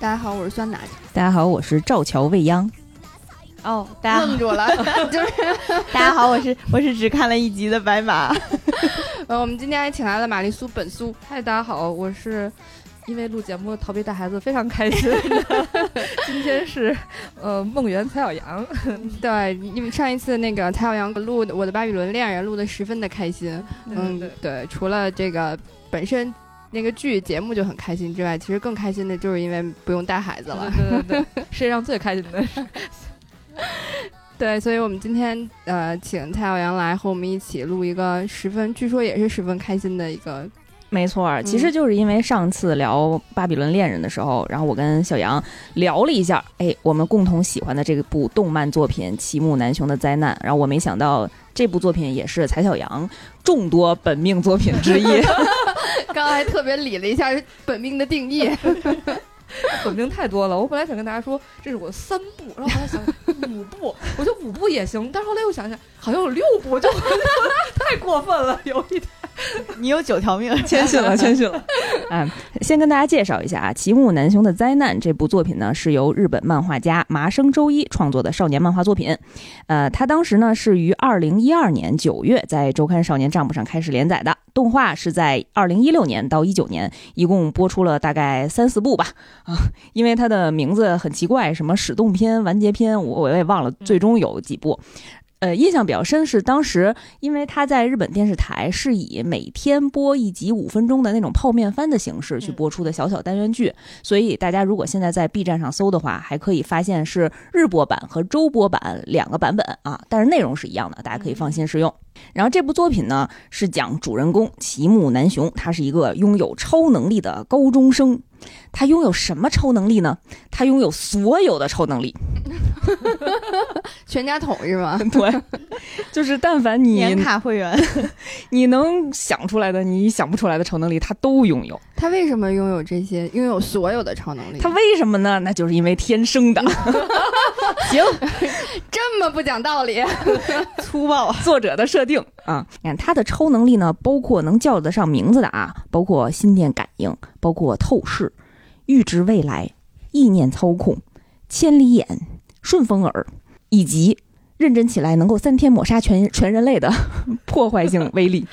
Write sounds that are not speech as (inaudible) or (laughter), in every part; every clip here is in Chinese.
大家好，我是酸奶。大家好，我是赵乔未央。哦，大家愣住了，(laughs) 就是 (laughs) 大家好，我是我是只看了一集的白马。(laughs) 呃，我们今天还请来了玛丽苏本苏。嗨，大家好，我是因为录节目逃避带孩子非常开心。今天是呃梦圆蔡小阳，对，因为上一次那个蔡小阳录我的巴比伦恋人录的十分的开心。嗯，对，除了这个本身。那个剧节目就很开心之外，其实更开心的就是因为不用带孩子了。对对对，(laughs) 世界上最开心的事。对，所以我们今天呃，请蔡小阳来和我们一起录一个十分，据说也是十分开心的一个。没错，其实就是因为上次聊《巴比伦恋人》的时候，然后我跟小杨聊了一下，哎，我们共同喜欢的这部动漫作品《齐木楠雄的灾难》，然后我没想到这部作品也是蔡小阳众多本命作品之一。(laughs) 刚刚还特别理了一下本命的定义。(laughs) 本命太多了，我本来想跟大家说这是我三部，然后后来想五部，我觉得五部也行，但是后来又想想，好像有六部，就 (laughs) 太过分了，有一点。(laughs) 你有九条命，(laughs) 谦逊了，(laughs) 谦逊了。嗯，先跟大家介绍一下啊，《奇木南雄的灾难》这部作品呢，是由日本漫画家麻生周一创作的少年漫画作品。呃，他当时呢是于二零一二年九月在周刊少年账目上开始连载的，动画是在二零一六年到一九年，一共播出了大概三四部吧。啊，因为它的名字很奇怪，什么始动篇、完结篇，我我也忘了，最终有几部。呃，印象比较深是当时，因为他在日本电视台是以每天播一集五分钟的那种泡面番的形式去播出的小小单元剧，所以大家如果现在在 B 站上搜的话，还可以发现是日播版和周播版两个版本啊，但是内容是一样的，大家可以放心使用。然后这部作品呢，是讲主人公齐木南雄，他是一个拥有超能力的高中生。他拥有什么超能力呢？他拥有所有的超能力，全家桶是吗？(laughs) 对，就是但凡你年卡会员，(laughs) 你能想出来的，你想不出来的超能力，他都拥有。他为什么拥有这些？拥有所有的超能力？他为什么呢？那就是因为天生的。(laughs) (laughs) 行，(laughs) 这么不讲道理，(laughs) 粗暴。作者的设定啊，你看他的超能力呢，包括能叫得上名字的啊，包括心电感应，包括透视。预知未来、意念操控、千里眼、顺风耳，以及认真起来能够三天抹杀全全人类的破坏性威力。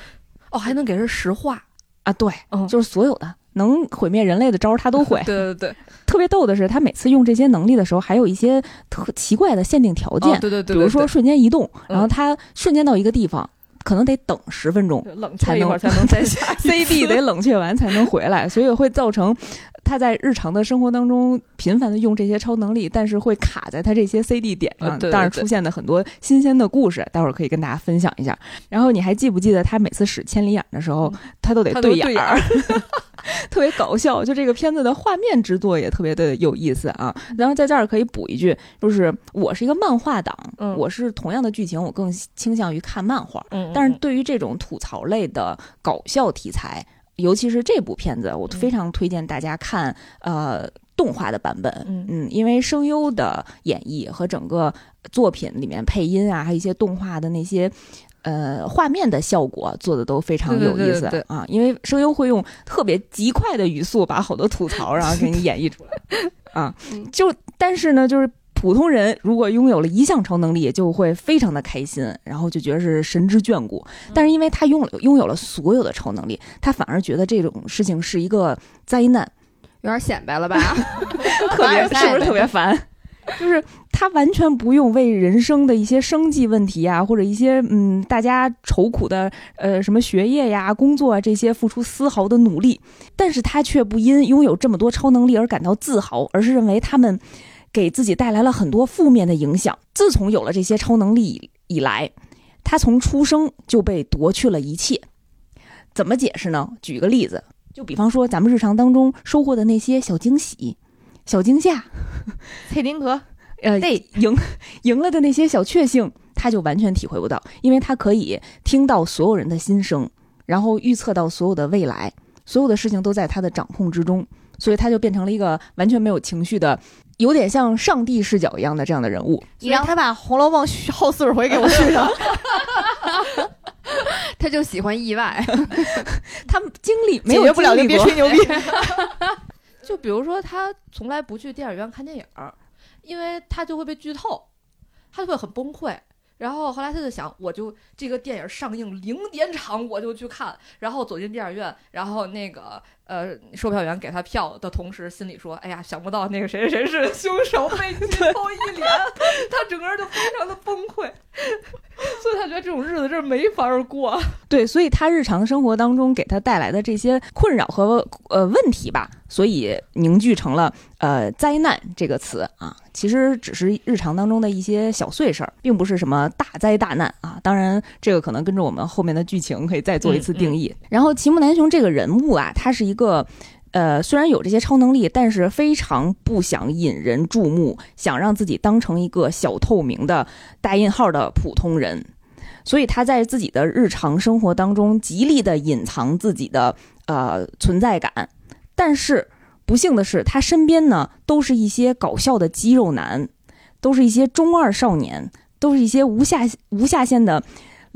哦，还能给人石化啊？对，就是所有的能毁灭人类的招儿他都会。(laughs) 对对对，特别逗的是，他每次用这些能力的时候，还有一些特奇怪的限定条件。对对对，比如说瞬间移动，然后他瞬间到一个地方。可能得等十分钟，冷才能才能再下 (laughs) CD 得冷却完才能回来，所以会造成他在日常的生活当中频繁的用这些超能力，但是会卡在他这些 CD 点上，当然出现的很多新鲜的故事，待会儿可以跟大家分享一下。然后你还记不记得他每次使千里眼的时候，他都得对眼儿。(laughs) 特别搞笑，就这个片子的画面制作也特别的有意思啊。然后在这儿可以补一句，就是我是一个漫画党，我是同样的剧情，我更倾向于看漫画。但是对于这种吐槽类的搞笑题材，尤其是这部片子，我非常推荐大家看呃动画的版本。嗯，因为声优的演绎和整个作品里面配音啊，还有一些动画的那些。呃，画面的效果做的都非常有意思啊，因为声优会用特别极快的语速把好多吐槽然后给你演绎出来 (laughs) 啊。就但是呢，就是普通人如果拥有了一项超能力，就会非常的开心，然后就觉得是神之眷顾。但是因为他拥了拥有了所有的超能力，他反而觉得这种事情是一个灾难，有点显摆了吧？(laughs) 特别是不是特别烦？就是他完全不用为人生的一些生计问题啊，或者一些嗯大家愁苦的呃什么学业呀、工作啊这些付出丝毫的努力，但是他却不因拥有这么多超能力而感到自豪，而是认为他们给自己带来了很多负面的影响。自从有了这些超能力以来，他从出生就被夺去了一切。怎么解释呢？举个例子，就比方说咱们日常当中收获的那些小惊喜。小惊吓，蔡丁格，呃，赢赢了的那些小确幸，他就完全体会不到，因为他可以听到所有人的心声，然后预测到所有的未来，所有的事情都在他的掌控之中，所以他就变成了一个完全没有情绪的，有点像上帝视角一样的这样的人物。你让他把《红楼梦》后四十回给我续上，(laughs) 他就喜欢意外，(laughs) 他经历没解决不了就别吹牛逼。就 (laughs) 就比如说他从来不去电影院看电影，因为他就会被剧透，他就会很崩溃。然后后来他就想，我就这个电影上映零点场我就去看，然后走进电影院，然后那个呃售票员给他票的同时，心里说：“哎呀，想不到那个谁谁是凶手，被剧透一脸，他整个人就非常的崩溃。(laughs) ”所以他觉得这种日子真是没法过。对，所以他日常生活当中给他带来的这些困扰和呃问题吧，所以凝聚成了呃灾难这个词啊。其实只是日常当中的一些小碎事儿，并不是什么大灾大难啊。当然，这个可能跟着我们后面的剧情可以再做一次定义。然后，齐木南雄这个人物啊，他是一个，呃，虽然有这些超能力，但是非常不想引人注目，想让自己当成一个小透明的大印号的普通人，所以他在自己的日常生活当中极力的隐藏自己的呃存在感，但是。不幸的是，他身边呢都是一些搞笑的肌肉男，都是一些中二少年，都是一些无下无下限的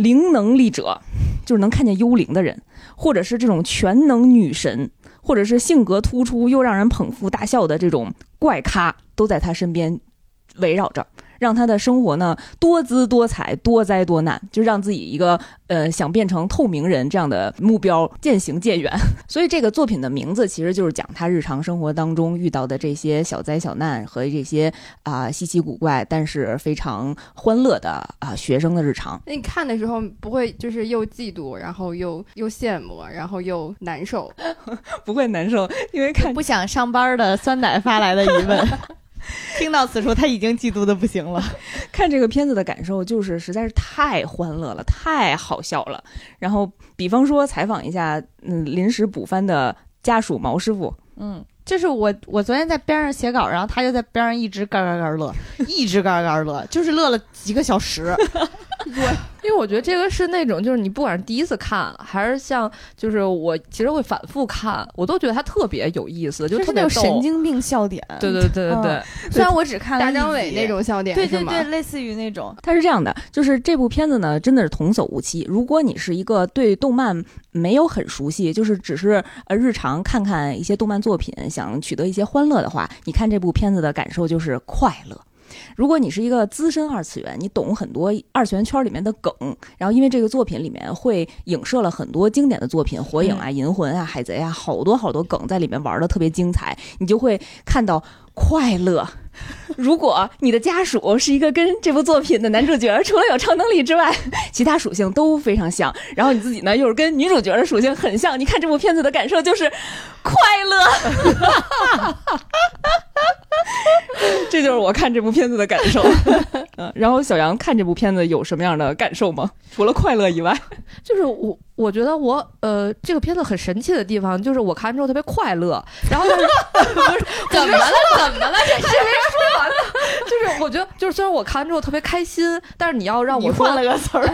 灵能力者，就是能看见幽灵的人，或者是这种全能女神，或者是性格突出又让人捧腹大笑的这种怪咖，都在他身边围绕着。让他的生活呢多姿多彩、多灾多难，就让自己一个呃想变成透明人这样的目标渐行渐远。(laughs) 所以这个作品的名字其实就是讲他日常生活当中遇到的这些小灾小难和这些啊稀奇古怪但是非常欢乐的啊学生的日常。那你看的时候不会就是又嫉妒，然后又又羡慕，然后又难受？(laughs) (laughs) 不会难受，因为看不想上班的酸奶发来的疑问。听到此处，他已经嫉妒的不行了。(laughs) 看这个片子的感受就是实在是太欢乐了，太好笑了。然后，比方说采访一下，嗯，临时补番的家属毛师傅，嗯，就是我，我昨天在边上写稿，然后他就在边上一直嘎嘎嘎乐，一直嘎嘎乐，就是乐了几个小时。(laughs) 对，因为我觉得这个是那种，就是你不管是第一次看，还是像，就是我其实会反复看，我都觉得它特别有意思，就特别神经病笑点。对对对对对，虽然我只看了大张伟那种笑点，对对对，类似于那种。它是这样的，就是这部片子呢，真的是童叟无欺。如果你是一个对动漫没有很熟悉，就是只是呃日常看看一些动漫作品，想取得一些欢乐的话，你看这部片子的感受就是快乐。如果你是一个资深二次元，你懂很多二次元圈里面的梗，然后因为这个作品里面会影射了很多经典的作品，《火影》啊、《(laughs) 银魂》啊、《海贼》啊，好多好多梗在里面玩的特别精彩，你就会看到快乐。如果你的家属是一个跟这部作品的男主角除了有超能力之外，其他属性都非常像，然后你自己呢又是跟女主角的属性很像，你看这部片子的感受就是快乐。(laughs) (laughs) 这就是我看这部片子的感受。(laughs) 嗯，然后小杨看这部片子有什么样的感受吗？除了快乐以外，(laughs) 就是我我觉得我呃这个片子很神奇的地方就是我看完之后特别快乐。然后就是怎么了？怎么了？这还没说完呢。就是我觉得就是虽然我看完之后特别开心，但是你要让我换了个词儿，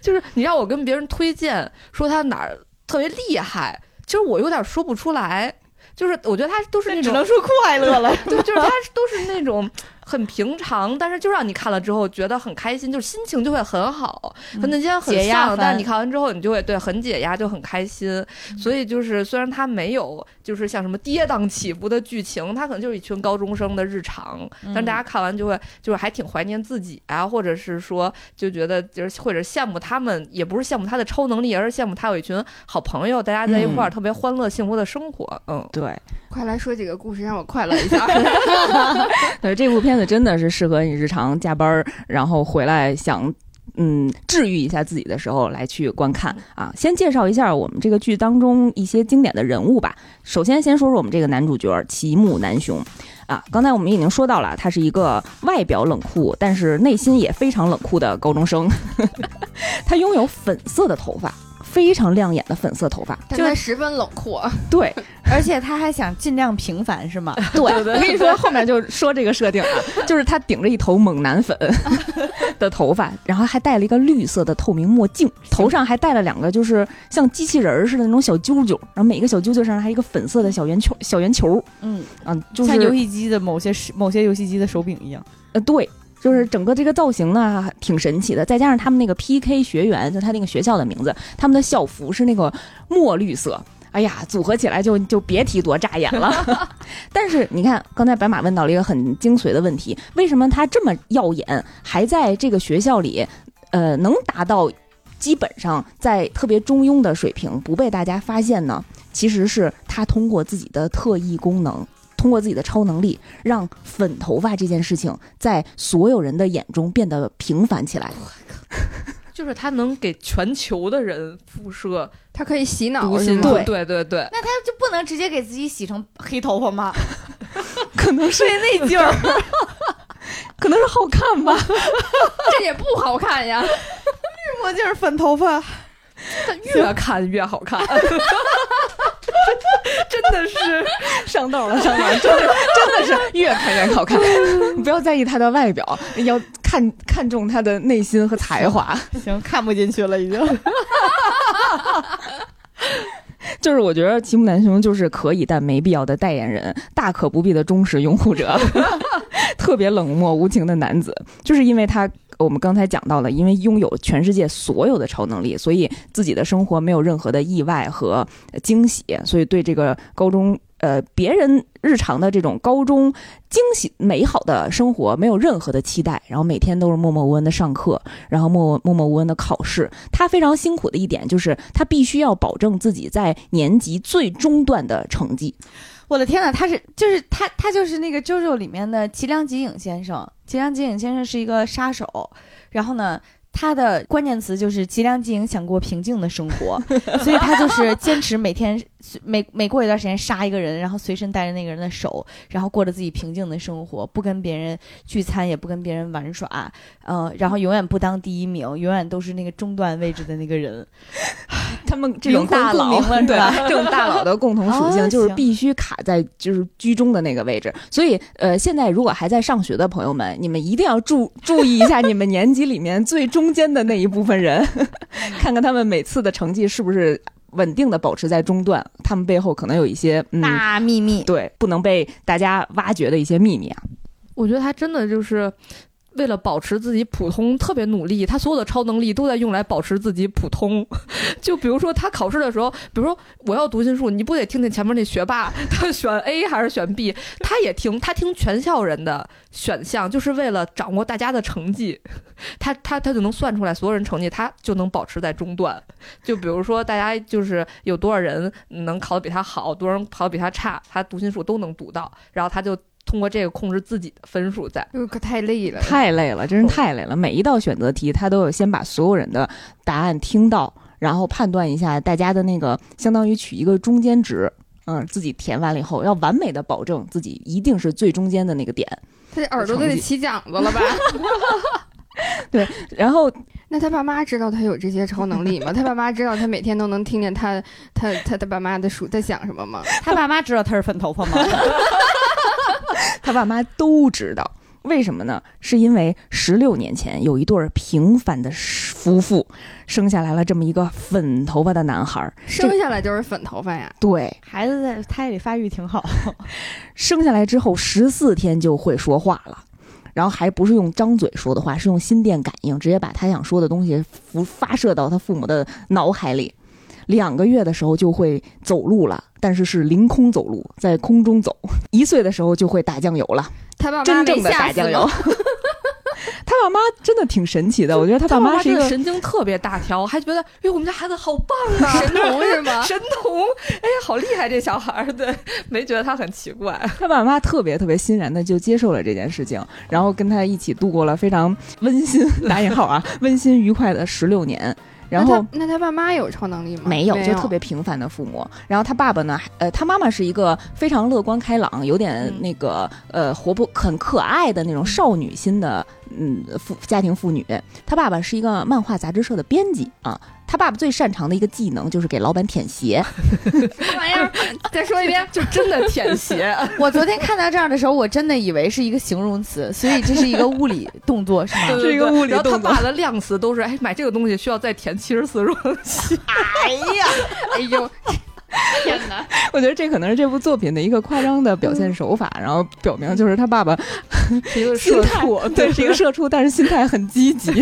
就是你让我跟别人推荐说他哪儿特别厉害，其实我有点说不出来。就是我觉得他都是那种只能说快乐了，(laughs) 对，就是他都是那种。很平常，但是就让你看了之后觉得很开心，就是心情就会很好，和那些很像。但是你看完之后，你就会对很解压，就很开心。所以就是虽然它没有就是像什么跌宕起伏的剧情，它可能就是一群高中生的日常，但大家看完就会就是还挺怀念自己啊，或者是说就觉得就是或者羡慕他们，也不是羡慕他的超能力，而是羡慕他有一群好朋友，大家在一块儿特别欢乐幸福的生活。嗯，对，快来说几个故事让我快乐一下。(laughs) (laughs) 对这部片。真的是适合你日常加班，然后回来想，嗯，治愈一下自己的时候来去观看啊。先介绍一下我们这个剧当中一些经典的人物吧。首先，先说说我们这个男主角齐木南雄啊。刚才我们已经说到了，他是一个外表冷酷，但是内心也非常冷酷的高中生。(laughs) 他拥有粉色的头发。非常亮眼的粉色头发，就十分冷酷。(laughs) 对，而且他还想尽量平凡，是吗？(laughs) 对，我跟你说，后面就说这个设定啊，(laughs) 就是他顶着一头猛男粉的头发，然后还戴了一个绿色的透明墨镜，头上还戴了两个就是像机器人似的那种小揪揪，然后每个小揪揪上还一个粉色的小圆球，小圆球。嗯啊，就是像游戏机的某些某些游戏机的手柄一样。呃，对。就是整个这个造型呢，挺神奇的。再加上他们那个 P K 学员，就他那个学校的名字，他们的校服是那个墨绿色，哎呀，组合起来就就别提多扎眼了。(laughs) 但是你看，刚才白马问到了一个很精髓的问题：为什么他这么耀眼，还在这个学校里，呃，能达到基本上在特别中庸的水平，不被大家发现呢？其实是他通过自己的特异功能，通过自己的超能力，让粉头发这件事情在所有人的眼中变得平凡起来。就是他能给全球的人辐射，他可以洗脑，对对对对。那他就不能直接给自己洗成黑头发吗？可能是那劲儿，(laughs) 可能是好看吧。(laughs) 这也不好看呀，(laughs) 绿墨镜粉头发。越看越好看，(laughs) 真的是上道了，上道了，真的真的是越看越好看。你 (laughs) 不要在意他的外表，要看看重他的内心和才华。行，看不进去了，已经。(laughs) 就是我觉得齐木南雄就是可以但没必要的代言人，大可不必的忠实拥护者，特别冷漠无情的男子，就是因为他。我们刚才讲到了，因为拥有全世界所有的超能力，所以自己的生活没有任何的意外和惊喜，所以对这个高中呃别人日常的这种高中惊喜美好的生活没有任何的期待，然后每天都是默默无闻的上课，然后默默默无闻的考试。他非常辛苦的一点就是他必须要保证自己在年级最中段的成绩。我的天呐，他是就是他他就是那个《JoJo》里面的吉良吉影先生。吉良吉影先生是一个杀手，然后呢，他的关键词就是吉良吉影想过平静的生活，所以他就是坚持每天。每每过一段时间杀一个人，然后随身带着那个人的手，然后过着自己平静的生活，不跟别人聚餐，也不跟别人玩耍，嗯，然后永远不当第一名，永远都是那个中段位置的那个人。(laughs) 他们这种大佬，(laughs) 对吧这种大佬的共同属性就是必须卡在就是居中的那个位置。所以，呃，现在如果还在上学的朋友们，你们一定要注注意一下你们年级里面最中间的那一部分人，(laughs) 看看他们每次的成绩是不是。稳定的保持在中段，他们背后可能有一些大秘密，对，不能被大家挖掘的一些秘密啊。我觉得他真的就是。为了保持自己普通，特别努力。他所有的超能力都在用来保持自己普通。(laughs) 就比如说他考试的时候，比如说我要读心术，你不得听听前面那学霸他选 A 还是选 B？他也听，他听全校人的选项，就是为了掌握大家的成绩。(laughs) 他他他就能算出来所有人成绩，他就能保持在中段。就比如说大家就是有多少人能考得比他好，多少人考得比他差，他读心术都能读到，然后他就。通过这个控制自己的分数，在可太累了，太累了，真是太累了。每一道选择题，他都有先把所有人的答案听到，然后判断一下大家的那个，相当于取一个中间值，嗯，自己填完了以后，要完美的保证自己一定是最中间的那个点。他这耳朵都得起茧子了吧？(laughs) 对，然后那他爸妈知道他有这些超能力吗？(laughs) 他爸妈知道他每天都能听见他他他的爸妈的书在想什么吗？他爸妈知道他是粉头发吗？(laughs) 他爸妈都知道，为什么呢？是因为十六年前有一对平凡的夫妇生下来了这么一个粉头发的男孩，生下来就是粉头发呀。对，孩子在胎里发育挺好，(laughs) 生下来之后十四天就会说话了，然后还不是用张嘴说的话，是用心电感应，直接把他想说的东西发发射到他父母的脑海里。两个月的时候就会走路了，但是是凌空走路，在空中走。一岁的时候就会打酱油了，他爸妈真正的打酱油。(laughs) 他爸妈真的挺神奇的，我觉得他爸妈是一个神经特别大条，还觉得哎，我们家孩子好棒啊，神 (laughs) 童是吗？神童，哎，好厉害这小孩儿，对，没觉得他很奇怪。他爸妈特别特别欣然的就接受了这件事情，然后跟他一起度过了非常温馨 (laughs) 打引号啊温馨愉快的十六年。然后，那他爸妈有超能力吗？没有，就特别平凡的父母。然后他爸爸呢？呃，他妈妈是一个非常乐观开朗、有点那个呃活泼、很可爱的那种少女心的嗯父家庭妇女。他爸爸是一个漫画杂志社的编辑啊。他爸爸最擅长的一个技能就是给老板舔鞋。什么玩意儿？(laughs) 再说一遍，就真的舔鞋。(laughs) 我昨天看到这儿的时候，我真的以为是一个形容词，所以这是一个物理动作，是吗？(laughs) 是一个物理动作。然后他爸的量词都是：哎，买这个东西需要再舔七十四双鞋。哎呀，哎呦，(laughs) 天哪！(laughs) 我觉得这可能是这部作品的一个夸张的表现手法，然后表明就是他爸爸是一个社畜，(laughs) 对，是一个社畜，但是心态很积极，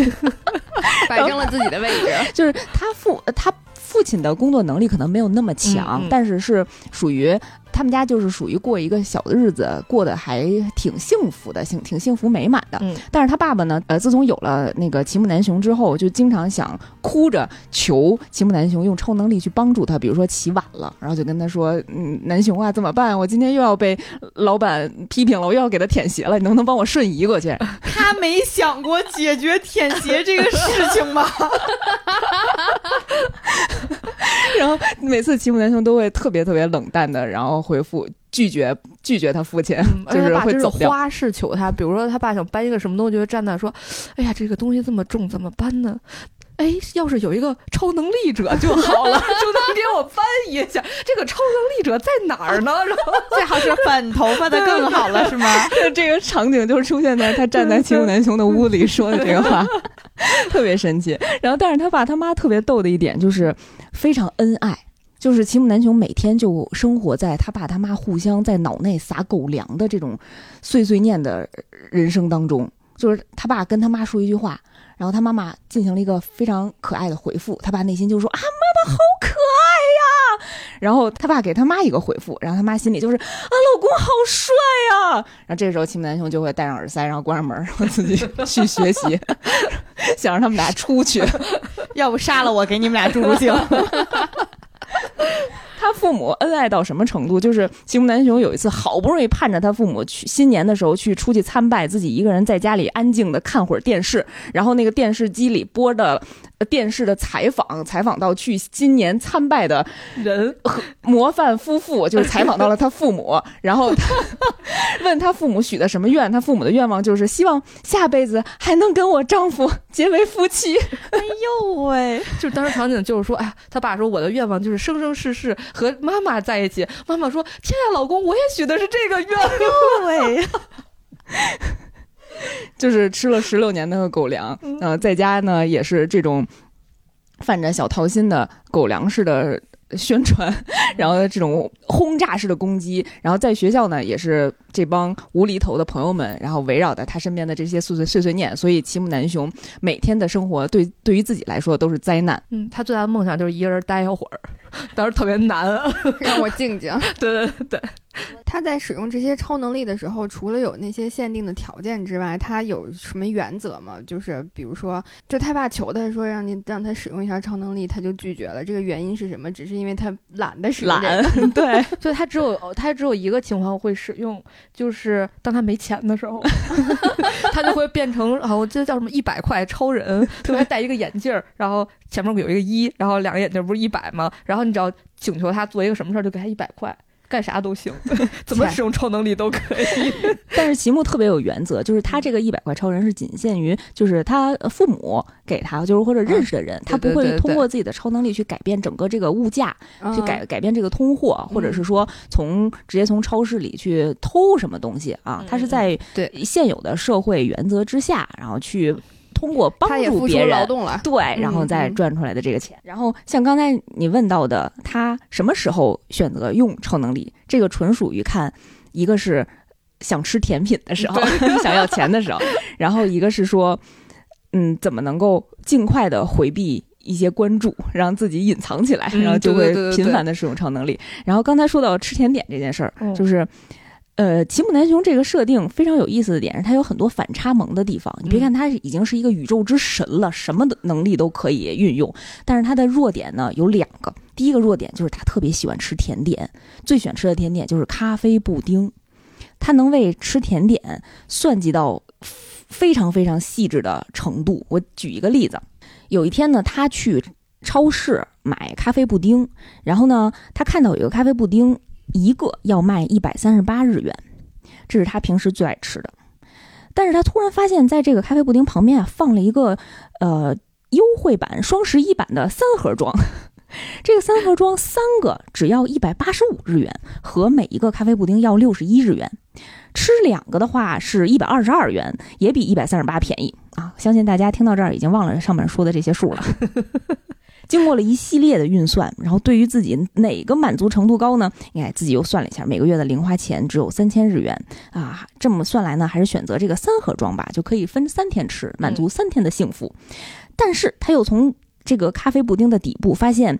摆正了自己的位置。就是他父他父亲的工作能力可能没有那么强，但是是属于。他们家就是属于过一个小的日子，过得还挺幸福的，幸挺幸福美满的。嗯，但是他爸爸呢，呃，自从有了那个齐木南雄之后，就经常想哭着求齐木南雄用超能力去帮助他，比如说起晚了，然后就跟他说：“嗯，南雄啊，怎么办？我今天又要被老板批评了，我又要给他舔鞋了，你能不能帮我瞬移过去？”他没想过解决舔鞋这个事情吗？(laughs) (laughs) 然后每次齐木南雄都会特别特别冷淡的，然后。回复拒绝拒绝他父亲，就是会走掉。花式求他，比如说他爸想搬一个什么东西，就站那说：“哎呀，这个东西这么重，怎么搬呢？哎，要是有一个超能力者就好了，(laughs) 就能给我搬一下。这个超能力者在哪儿呢？然后最好是粉头发的更好了，是吗？(laughs) 这个场景就是出现在他站在齐木南雄的屋里说的这个话，特别神奇。然后，但是他爸他妈特别逗的一点就是非常恩爱。就是齐木南雄每天就生活在他爸他妈互相在脑内撒狗粮的这种碎碎念的人生当中。就是他爸跟他妈说一句话，然后他妈妈进行了一个非常可爱的回复，他爸内心就说啊，妈妈好可爱。然后他爸给他妈一个回复，然后他妈心里就是啊，老公好帅呀。然后这时候齐木南雄就会戴上耳塞，然后关上门，然后自己 (laughs) 去学习，(laughs) 想让他们俩出去，(laughs) 要不杀了我，给你们俩助助兴。他父母恩爱到什么程度？就是齐木南雄有一次好不容易盼着他父母去新年的时候去出去参拜，自己一个人在家里安静的看会儿电视，然后那个电视机里播的电视的采访，采访到去新年参拜的人和模范夫妇，就是采访到了他父母，然后他问他父母许的什么愿，他父母的愿望就是希望下辈子还能跟我丈夫结为夫妻。哎呦喂！就当时场景就是说，哎，他爸说我的愿望就是生生世世。和妈妈在一起，妈妈说：“天呀，老公，我也许的是这个愿望。(laughs) 就是吃了十六年的狗粮，嗯，在家呢也是这种泛着小桃心的狗粮式的。宣传，然后这种轰炸式的攻击，然后在学校呢，也是这帮无厘头的朋友们，然后围绕在他身边的这些碎碎碎碎念，所以齐木南雄每天的生活对对于自己来说都是灾难。嗯，他最大的梦想就是一个人待一会儿，(laughs) 当时特别难，(laughs) 让我静静。(laughs) 对对对。他在使用这些超能力的时候，除了有那些限定的条件之外，他有什么原则吗？就是比如说，就他爸求他说让你让他使用一下超能力，他就拒绝了。这个原因是什么？只是因为他懒得使用。懒，对，所以他只有他只有一个情况会使用，就是当他没钱的时候，(laughs) 他就会变成啊，我记得叫什么一百块超人，(laughs) 特别戴一个眼镜儿，然后前面有一个一，然后两个眼镜不是一百吗？然后你只要请求他做一个什么事儿，就给他一百块。干啥都行，(laughs) 怎么使用超能力都可以。(laughs) 但是齐木特别有原则，就是他这个一百块超人是仅限于就是他父母给他，就是或者认识的人，他不会通过自己的超能力去改变整个这个物价，去改改变这个通货，或者是说从直接从超市里去偷什么东西啊？他是在对现有的社会原则之下，然后去。通过帮助别人，对，然后再赚出来的这个钱。然后像刚才你问到的，他什么时候选择用超能力？这个纯属于看，一个是想吃甜品的时候，(laughs) 想要钱的时候，然后一个是说，嗯，怎么能够尽快的回避一些关注，让自己隐藏起来，然后就会频繁的使用超能力。然后刚才说到吃甜点这件事儿，就是。呃，吉姆南雄这个设定非常有意思的点是，他有很多反差萌的地方。你别看他已经是一个宇宙之神了，什么的能力都可以运用，但是他的弱点呢有两个。第一个弱点就是他特别喜欢吃甜点，最喜欢吃的甜点就是咖啡布丁。他能为吃甜点算计到非常非常细致的程度。我举一个例子，有一天呢，他去超市买咖啡布丁，然后呢，他看到有一个咖啡布丁。一个要卖一百三十八日元，这是他平时最爱吃的。但是他突然发现，在这个咖啡布丁旁边啊，放了一个呃优惠版双十一版的三盒装。(laughs) 这个三盒装三个只要一百八十五日元，和每一个咖啡布丁要六十一日元。吃两个的话是一百二十二元，也比一百三十八便宜啊！相信大家听到这儿已经忘了上面说的这些数了。(laughs) 经过了一系列的运算，然后对于自己哪个满足程度高呢？你看自己又算了一下，每个月的零花钱只有三千日元啊，这么算来呢，还是选择这个三盒装吧，就可以分三天吃，满足三天的幸福。但是他又从这个咖啡布丁的底部发现，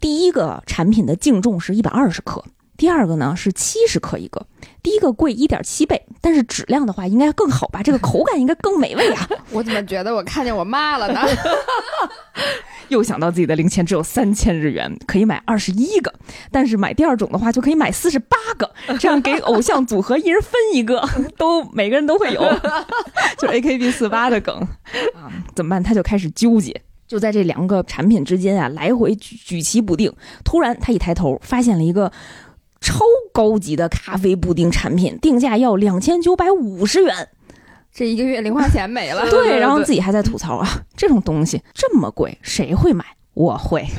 第一个产品的净重是一百二十克。第二个呢是七十克一个，第一个贵一点七倍，但是质量的话应该更好吧？这个口感应该更美味啊！(laughs) 我怎么觉得我看见我妈了呢？(laughs) 又想到自己的零钱只有三千日元，可以买二十一个，但是买第二种的话就可以买四十八个，这样给偶像组合一人分一个，(laughs) 都每个人都会有，就 A K B 四八的梗啊！怎么办？他就开始纠结。就在这两个产品之间啊，来回举举棋不定。突然，他一抬头，发现了一个超高级的咖啡布丁产品，定价要两千九百五十元，这一个月零花钱没了。对，然后自己还在吐槽啊，这种东西这么贵，谁会买？我会。(laughs)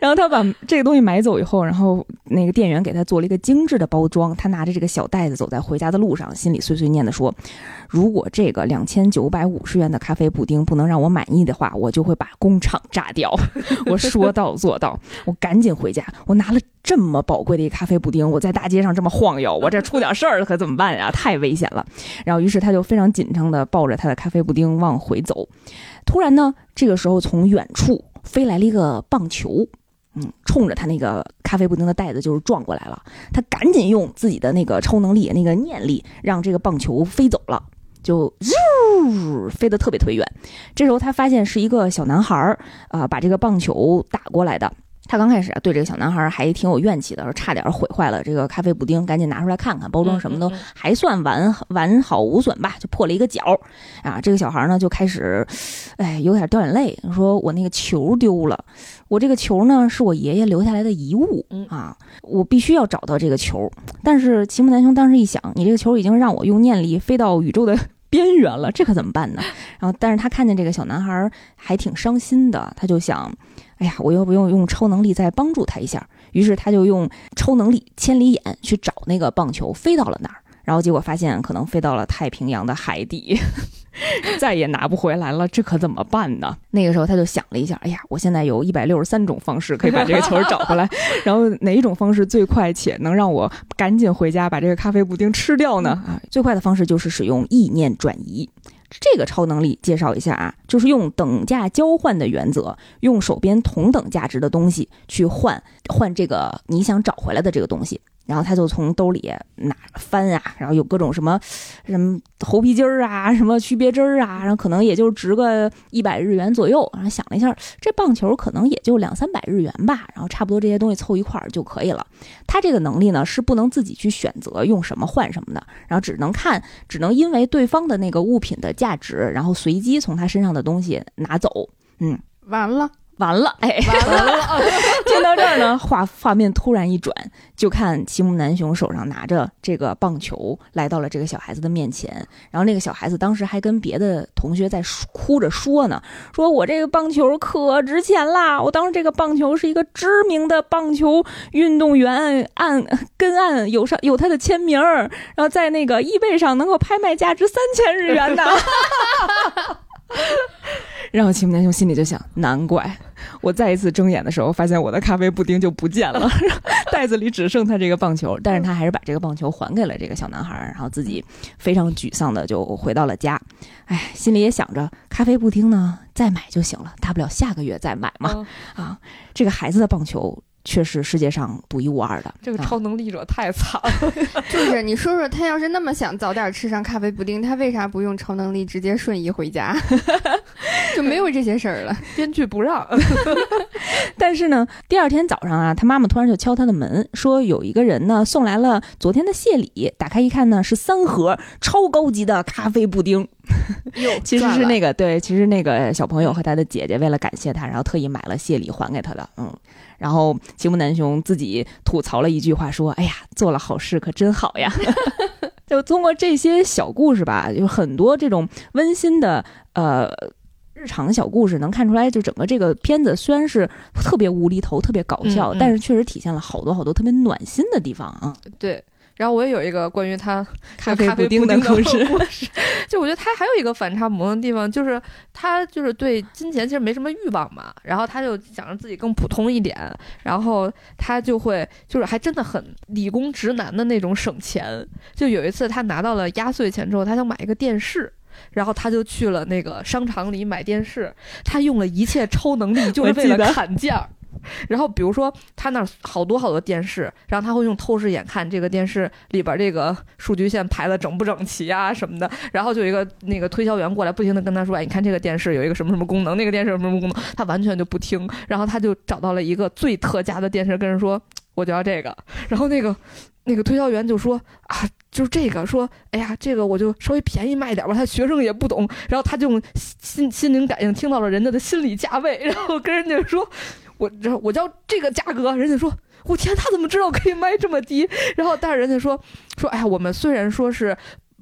然后他把这个东西买走以后，然后那个店员给他做了一个精致的包装。他拿着这个小袋子走在回家的路上，心里碎碎念的说：“如果这个两千九百五十元的咖啡布丁不能让我满意的话，我就会把工厂炸掉。(laughs) ”我说到做到，我赶紧回家。我拿了这么宝贵的一咖啡布丁，我在大街上这么晃悠，我这出点事儿可怎么办呀？太危险了。然后，于是他就非常紧张的抱着他的咖啡布丁往回走。突然呢，这个时候从远处。飞来了一个棒球，嗯，冲着他那个咖啡布丁的袋子就是撞过来了。他赶紧用自己的那个超能力，那个念力，让这个棒球飞走了，就呜飞得特别特别远。这时候他发现是一个小男孩儿啊，把这个棒球打过来的。他刚开始啊，对这个小男孩还挺有怨气的，说差点毁坏了这个咖啡布丁，赶紧拿出来看看，包装什么都还算完完好无损吧，就破了一个角啊。这个小孩呢就开始，哎，有点掉眼泪，说我那个球丢了，我这个球呢是我爷爷留下来的遗物啊，我必须要找到这个球。但是齐木南雄当时一想，你这个球已经让我用念力飞到宇宙的边缘了，这可怎么办呢？(laughs) 然后，但是他看见这个小男孩还挺伤心的，他就想。哎呀，我又不用用超能力再帮助他一下，于是他就用超能力千里眼去找那个棒球，飞到了哪儿，然后结果发现可能飞到了太平洋的海底，(laughs) 再也拿不回来了，这可怎么办呢？(laughs) 那个时候他就想了一下，哎呀，我现在有一百六十三种方式可以把这个球找回来，(laughs) 然后哪一种方式最快且能让我赶紧回家把这个咖啡布丁吃掉呢？啊，最快的方式就是使用意念转移。这个超能力介绍一下啊，就是用等价交换的原则，用手边同等价值的东西去换换这个你想找回来的这个东西。然后他就从兜里拿翻啊，然后有各种什么什么猴皮筋儿啊，什么区别针儿啊，然后可能也就值个一百日元左右。然后想了一下，这棒球可能也就两三百日元吧，然后差不多这些东西凑一块儿就可以了。他这个能力呢是不能自己去选择用什么换什么的，然后只能看，只能因为对方的那个物品的价值，然后随机从他身上的东西拿走。嗯，完了。完了，哎，完了！(laughs) 听到这儿呢，画画面突然一转，就看齐木南雄手上拿着这个棒球，来到了这个小孩子的面前。然后那个小孩子当时还跟别的同学在哭着说呢：“说我这个棒球可值钱啦！我当时这个棒球是一个知名的棒球运动员，按跟按有上有他的签名儿，然后在那个易贝上能够拍卖价值三千日元的。(laughs) ”然后齐木南雄心里就想：难怪我再一次睁眼的时候，发现我的咖啡布丁就不见了，(laughs) 袋子里只剩他这个棒球。但是他还是把这个棒球还给了这个小男孩，然后自己非常沮丧的就回到了家。哎，心里也想着咖啡布丁呢，再买就行了，大不了下个月再买嘛。啊，这个孩子的棒球。却是世界上独一无二的。这个超能力者太惨了。(laughs) 就是你说说，他要是那么想早点吃上咖啡布丁，他为啥不用超能力直接瞬移回家？(laughs) 就没有这些事儿了。编剧不让。(laughs) 但是呢，第二天早上啊，他妈妈突然就敲他的门，说有一个人呢送来了昨天的谢礼。打开一看呢，是三盒超高级的咖啡布丁。其实是那个对，其实那个小朋友和他的姐姐为了感谢他，然后特意买了谢礼还给他的。嗯。然后齐木南雄自己吐槽了一句话，说：“哎呀，做了好事可真好呀！” (laughs) 就通过这些小故事吧，有很多这种温馨的呃日常小故事，能看出来，就整个这个片子虽然是特别无厘头、特别搞笑，但是确实体现了好多好多特别暖心的地方啊。对。然后我也有一个关于他咖啡布丁的故事，就我觉得他还有一个反差萌的地方，就是他就是对金钱其实没什么欲望嘛，然后他就想让自己更普通一点，然后他就会就是还真的很理工直男的那种省钱。就有一次他拿到了压岁钱之后，他想买一个电视，然后他就去了那个商场里买电视，他用了一切超能力就是为了砍价。然后，比如说他那好多好多电视，然后他会用透视眼看这个电视里边这个数据线排的整不整齐啊什么的。然后就有一个那个推销员过来，不停的跟他说：“哎，你看这个电视有一个什么什么功能，那个电视有什么什么功能。”他完全就不听。然后他就找到了一个最特价的电视，跟人说：“我就要这个。”然后那个那个推销员就说：“啊，就是这个。”说：“哎呀，这个我就稍微便宜卖点吧。”他学生也不懂。然后他就心心灵感应听到了人家的心理价位，然后跟人家说。我然后我叫这个价格，人家说，我天，他怎么知道可以卖这么低？(laughs) 然后但是人家说说，哎呀，我们虽然说是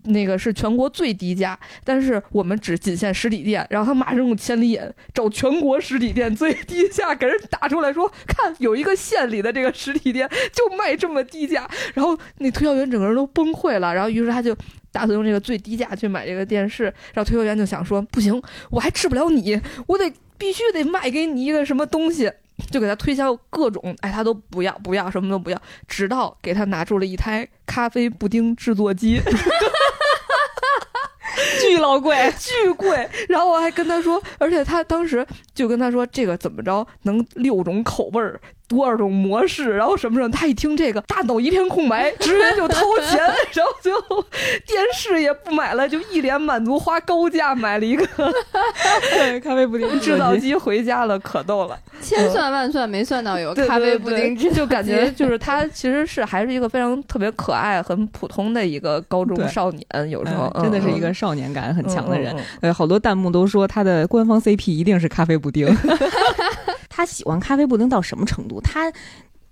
那个是全国最低价，但是我们只仅限实体店。然后他马上用千里眼找全国实体店最低价给人打出来说，看有一个县里的这个实体店就卖这么低价。然后那推销员整个人都崩溃了。然后于是他就打算用这个最低价去买这个电视。然后推销员就想说，不行，我还治不了你，我得必须得卖给你一个什么东西。就给他推销各种，哎，他都不要，不要，什么都不要，直到给他拿出了一台咖啡布丁制作机，(laughs) 巨老贵，巨贵。然后我还跟他说，而且他当时就跟他说，这个怎么着能六种口味儿。多少种模式，然后什么什么，他一听这个，大脑一片空白，直接就掏钱，然后最后电视也不买了，就一脸满足，花高价买了一个 (laughs) 咖啡布丁制造机回家了，可逗了，千算万算没算到有咖啡布丁制，就感觉就是他其实是还是一个非常特别可爱、很普通的一个高中少年，有时候真的是一个少年感很强的人。呃，好多弹幕都说他的官方 CP 一定是咖啡布丁。(laughs) 他喜欢咖啡布丁到什么程度？他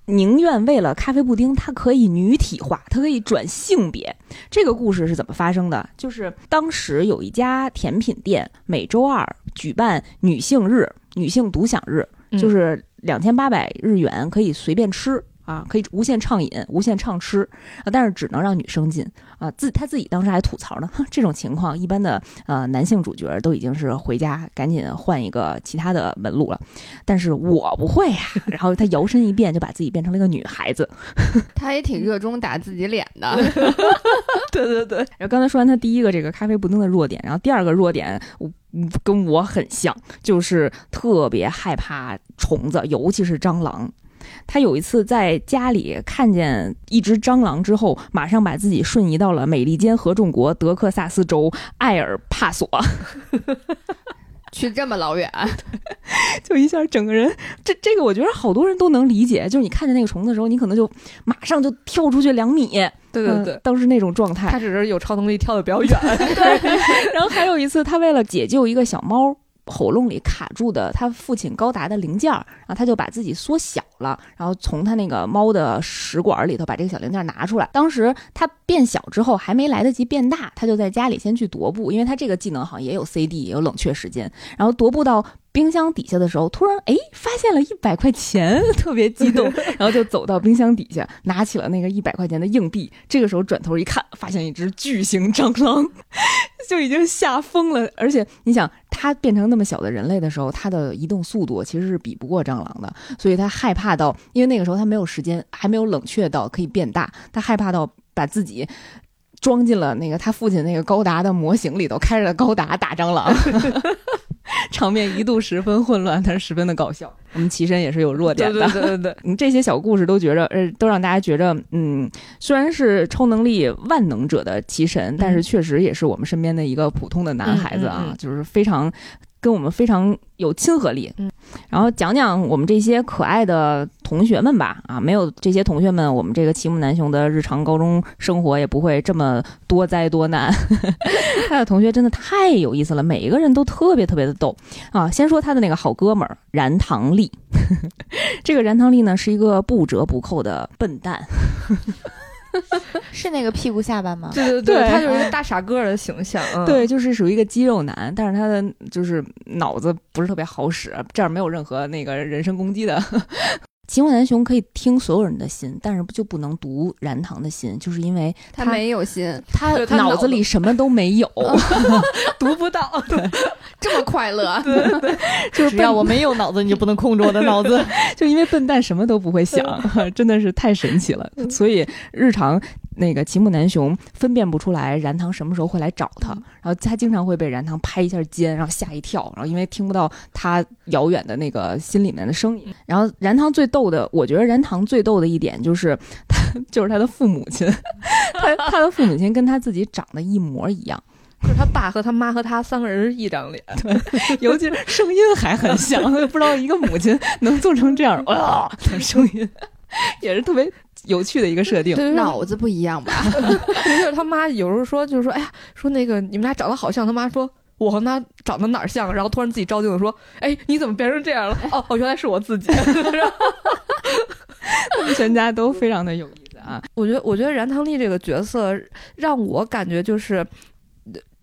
宁愿为了咖啡布丁，他可以女体化，他可以转性别。这个故事是怎么发生的？就是当时有一家甜品店，每周二举办女性日、女性独享日，就是两千八百日元可以随便吃。啊，可以无限畅饮、无限畅吃，啊，但是只能让女生进啊。自他自己当时还吐槽呢，哼，这种情况一般的呃男性主角都已经是回家赶紧换一个其他的门路了，但是我不会呀。(laughs) 然后他摇身一变，就把自己变成了一个女孩子。(laughs) 他也挺热衷打自己脸的。(laughs) 对对对。然后刚才说完他第一个这个咖啡布丁的弱点，然后第二个弱点我，跟我很像，就是特别害怕虫子，尤其是蟑螂。他有一次在家里看见一只蟑螂之后，马上把自己瞬移到了美利坚合众国德克萨斯州埃尔帕索，(laughs) 去这么老远，就一下整个人，这这个我觉得好多人都能理解，就是你看见那个虫子的时候，你可能就马上就跳出去两米，对对对，当时那种状态。他只是有超能力，跳的比较远。(laughs) 然后还有一次，他为了解救一个小猫。喉咙里卡住的他父亲高达的零件儿，然后他就把自己缩小了，然后从他那个猫的食管里头把这个小零件拿出来。当时他变小之后还没来得及变大，他就在家里先去踱步，因为他这个技能好像也有 CD，也有冷却时间。然后踱步到冰箱底下的时候，突然哎发现了一百块钱，(laughs) 特别激动，(laughs) 然后就走到冰箱底下拿起了那个一百块钱的硬币。这个时候转头一看，发现一只巨型蟑螂。(laughs) 就已经吓疯了，而且你想，它变成那么小的人类的时候，它的移动速度其实是比不过蟑螂的，所以他害怕到，因为那个时候他没有时间，还没有冷却到可以变大，他害怕到把自己装进了那个他父亲那个高达的模型里头，开着高达打蟑螂。场面一度十分混乱，但是十分的搞笑。我们齐身也是有弱点的，对对对对。嗯，这些小故事都觉着，呃，都让大家觉着，嗯，虽然是超能力万能者的齐神，但是确实也是我们身边的一个普通的男孩子啊，就是非常。跟我们非常有亲和力，嗯，然后讲讲我们这些可爱的同学们吧，啊，没有这些同学们，我们这个齐木南雄的日常高中生活也不会这么多灾多难。(laughs) 他的同学真的太有意思了，每一个人都特别特别的逗啊。先说他的那个好哥们儿燃堂力，(laughs) 这个燃堂力呢是一个不折不扣的笨蛋。(laughs) (laughs) 是那个屁股下巴吗？对对对，他就是一个大傻个的形象。对，就是属于一个肌肉男，但是他的就是脑子不是特别好使，这样没有任何那个人身攻击的齐木南雄可以听所有人的心，但是就不能读然堂的心，就是因为他没有心，他脑子里什么都没有，(laughs) 读不到，(laughs) 这么快乐。对对，就是只要我没有脑子，你就不能控制我的脑子。(laughs) 就因为笨蛋什么都不会想，真的是太神奇了。所以日常那个齐木南雄分辨不出来然堂什么时候会来找他，然后他经常会被然堂拍一下肩，然后吓一跳，然后因为听不到他遥远的那个心里面的声音，然后然堂最。逗的，我觉得然堂最逗的一点就是他，(laughs) 就是他的父母亲，他他的父母亲跟他自己长得一模一样，就是他爸和他妈和他三个人是一张脸，对，尤其是声音还很像，不知道一个母亲能做成这样哇的声音，也是特别有趣的一个设定，脑子不一样吧？(laughs) 就是他妈有时候说，就是说，哎呀，说那个你们俩长得好像，他妈说。我和他长得哪儿像？然后突然自己照镜子说：“哎，你怎么变成这样了？” (laughs) 哦哦，原来是我自己。他们全家都非常的有意思啊！我觉得，我觉得燃汤丽这个角色让我感觉就是。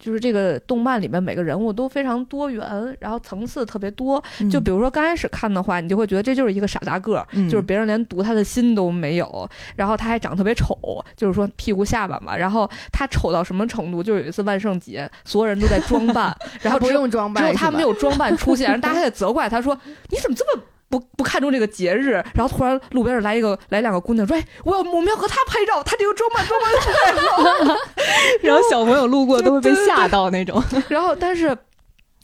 就是这个动漫里面每个人物都非常多元，然后层次特别多。就比如说刚开始看的话，你就会觉得这就是一个傻大个，就是别人连读他的心都没有。然后他还长特别丑，就是说屁股下巴嘛。然后他丑到什么程度？就有一次万圣节，所有人都在装扮，(laughs) 然后不用装扮，只有他没有装扮出现，然后大家还得责怪他说：“你怎么这么？”不不看重这个节日，然后突然路边来一个来两个姑娘说：“哎，我要我们要和她拍照，她这个装扮装扮太好了。(laughs) ”然后小朋友路过都会被吓到那种。(laughs) 然后，但是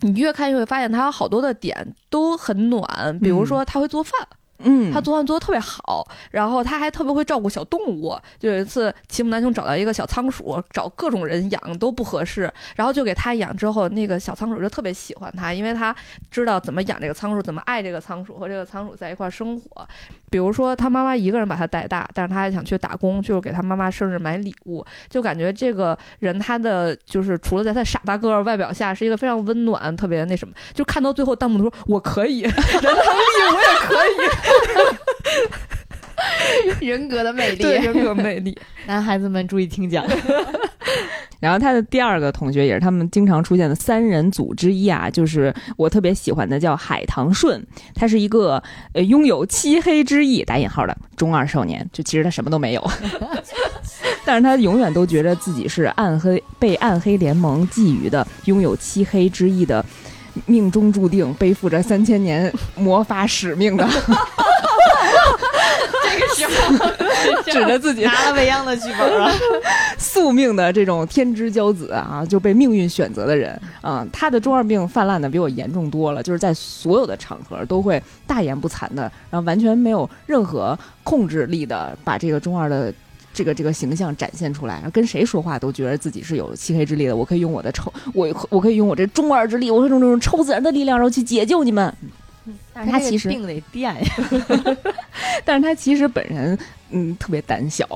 你越看越会发现他有好多的点都很暖，比如说他会做饭。嗯，嗯他做饭做的特别好，然后他还特别会照顾小动物。就有一次，齐木南雄找到一个小仓鼠，找各种人养都不合适，然后就给他养。之后，那个小仓鼠就特别喜欢他，因为他知道怎么养这个仓鼠，怎么爱这个仓鼠，和这个仓鼠在一块儿生活。比如说，他妈妈一个人把他带大，但是他还想去打工，就是给他妈妈生日买礼物。就感觉这个人，他的就是除了在他傻大个外表下，是一个非常温暖、特别那什么。就看到最后，弹幕说：“我可以，人能力我也可以。” (laughs) 人格的魅力，人格魅力。(laughs) 男孩子们注意听讲。(laughs) 然后他的第二个同学也是他们经常出现的三人组之一啊，就是我特别喜欢的叫海棠顺，他是一个呃拥有漆黑之翼打引号的中二少年，就其实他什么都没有，但是他永远都觉得自己是暗黑被暗黑联盟觊觎的，拥有漆黑之翼的。命中注定背负着三千年魔法使命的，(laughs) 这个时候指着自己。拿了未央的剧本了，宿命的这种天之骄子啊，就被命运选择的人。啊，他的中二病泛滥的比我严重多了，就是在所有的场合都会大言不惭的，然后完全没有任何控制力的把这个中二的。这个这个形象展现出来，跟谁说话都觉得自己是有漆黑之力的。我可以用我的抽，我我可以用我这中二之力，我会用这种超自然的力量，然后去解救你们。但是他其实病得变呀，(laughs) 但是他其实本人嗯特别胆小，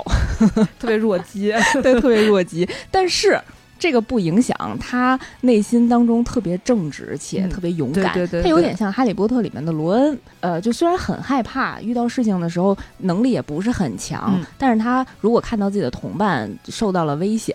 特别弱鸡，(laughs) 对，特别弱鸡。但是。这个不影响他内心当中特别正直且特别勇敢，他有点像《哈利波特》里面的罗恩。呃，就虽然很害怕，遇到事情的时候能力也不是很强，但是他如果看到自己的同伴受到了危险、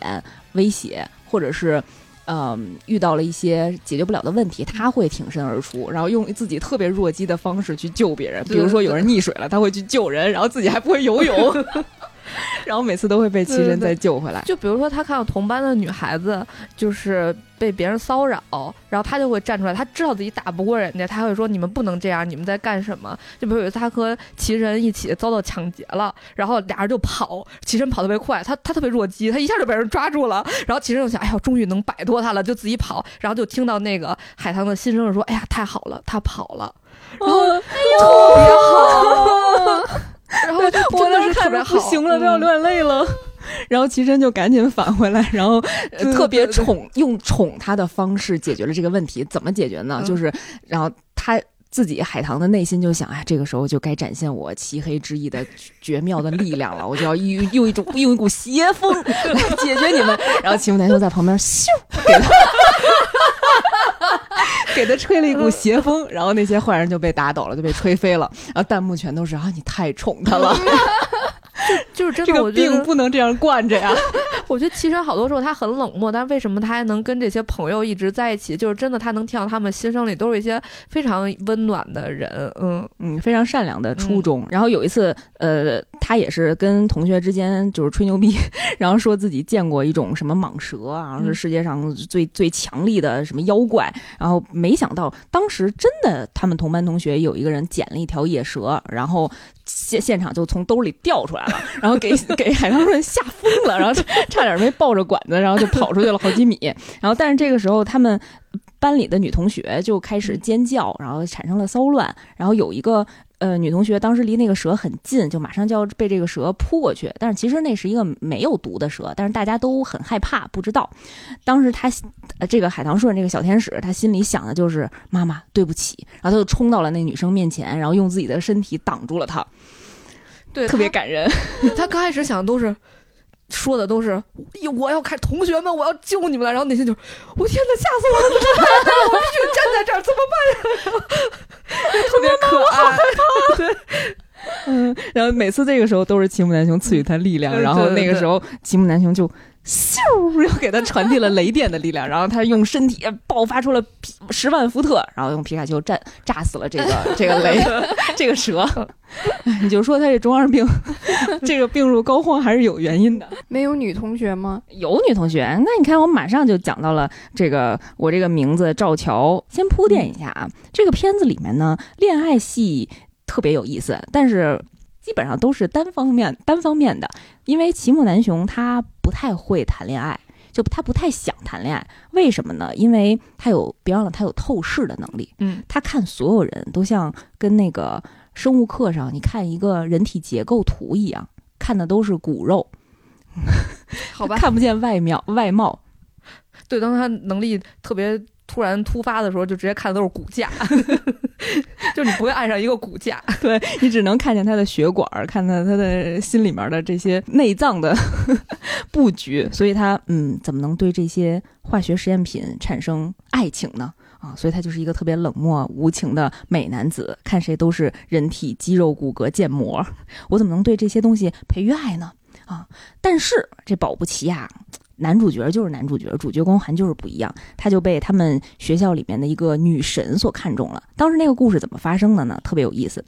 威胁，或者是嗯遇到了一些解决不了的问题，他会挺身而出，然后用自己特别弱鸡的方式去救别人。比如说有人溺水了，他会去救人，然后自己还不会游泳。(laughs) (laughs) 然后每次都会被齐神再救回来。就比如说，他看到同班的女孩子就是被别人骚扰，然后他就会站出来。他知道自己打不过人家，他会说：“你们不能这样，你们在干什么？”就比如有一次，他和齐神一起遭到抢劫了，然后俩人就跑，齐神跑特别快，他他特别弱鸡，他一下就被人抓住了。然后齐神就想：“哎呀，终于能摆脱他了，就自己跑。”然后就听到那个海棠的心声说：“哎呀，太好了，他跑了。”然后特别好。(laughs) 然后我当时看着不行了，都要流眼泪了。然后齐真就赶紧返回来，然后特别宠，用宠他的方式解决了这个问题。怎么解决呢？就是，然后他自己海棠的内心就想：哎，这个时候就该展现我漆黑之翼的绝妙的力量了。我就要用用一种用一股邪风来解决你们。(laughs) 然后齐木楠就在旁边咻给他。给他吹了一股邪风，然后那些坏人就被打倒了，就被吹飞了。然后弹幕全都是啊，你太宠他了。(laughs) 就就是真的，我病不能这样惯着呀。(laughs) 我觉得其实好多时候他很冷漠，但是为什么他还能跟这些朋友一直在一起？就是真的，他能听到他们心声里都是一些非常温暖的人，嗯嗯，非常善良的初衷。然后有一次，呃，他也是跟同学之间就是吹牛逼，(laughs) 然后说自己见过一种什么蟒蛇啊，是世界上最最强力的什么妖怪。然后没想到当时真的，他们同班同学有一个人捡了一条野蛇，然后。现现场就从兜里掉出来了，(laughs) 然后给给海棠润吓疯了，然后差点没抱着管子，然后就跑出去了好几米。然后，但是这个时候他们班里的女同学就开始尖叫，然后产生了骚乱。然后有一个呃女同学当时离那个蛇很近，就马上就要被这个蛇扑过去。但是其实那是一个没有毒的蛇，但是大家都很害怕，不知道。当时他这个海棠顺这个小天使，他心里想的就是妈妈对不起，然后他就冲到了那女生面前，然后用自己的身体挡住了她。对，特别感人。(laughs) 他刚开始想的都是，说的都是，我要开同学们，我要救你们了。然后内心就，我天哪，吓死我了！(laughs) 我必须站在这儿，怎么办呀？(laughs) 特别可爱。(laughs) 对，嗯。然后每次这个时候都是齐木南雄赐予他力量，然后那个时候齐木南雄就。咻！又给他传递了雷电的力量，然后他用身体爆发出了十万伏特，然后用皮卡丘炸炸死了这个 (laughs) 这个雷 (laughs) 这个蛇。(laughs) 你就说他这中二病，这个病入膏肓还是有原因的。没有女同学吗？有女同学。那你看，我马上就讲到了这个，我这个名字赵乔。先铺垫一下啊，这个片子里面呢，恋爱戏特别有意思，但是。基本上都是单方面单方面的，因为齐木南雄他不太会谈恋爱，就他不太想谈恋爱。为什么呢？因为他有别忘了他有透视的能力。嗯，他看所有人都像跟那个生物课上你看一个人体结构图一样，看的都是骨肉，好吧，(laughs) 看不见外貌外貌。对，当他能力特别。突然突发的时候，就直接看的都是骨架，(laughs) 就你不会爱上一个骨架，(laughs) 对你只能看见他的血管，看到他的心里面的这些内脏的 (laughs) 布局，所以他嗯，怎么能对这些化学实验品产生爱情呢？啊，所以他就是一个特别冷漠无情的美男子，看谁都是人体肌肉骨骼建模，我怎么能对这些东西培育爱呢？啊，但是这保不齐呀。男主角就是男主角，主角光环就是不一样。他就被他们学校里面的一个女神所看中了。当时那个故事怎么发生的呢？特别有意思。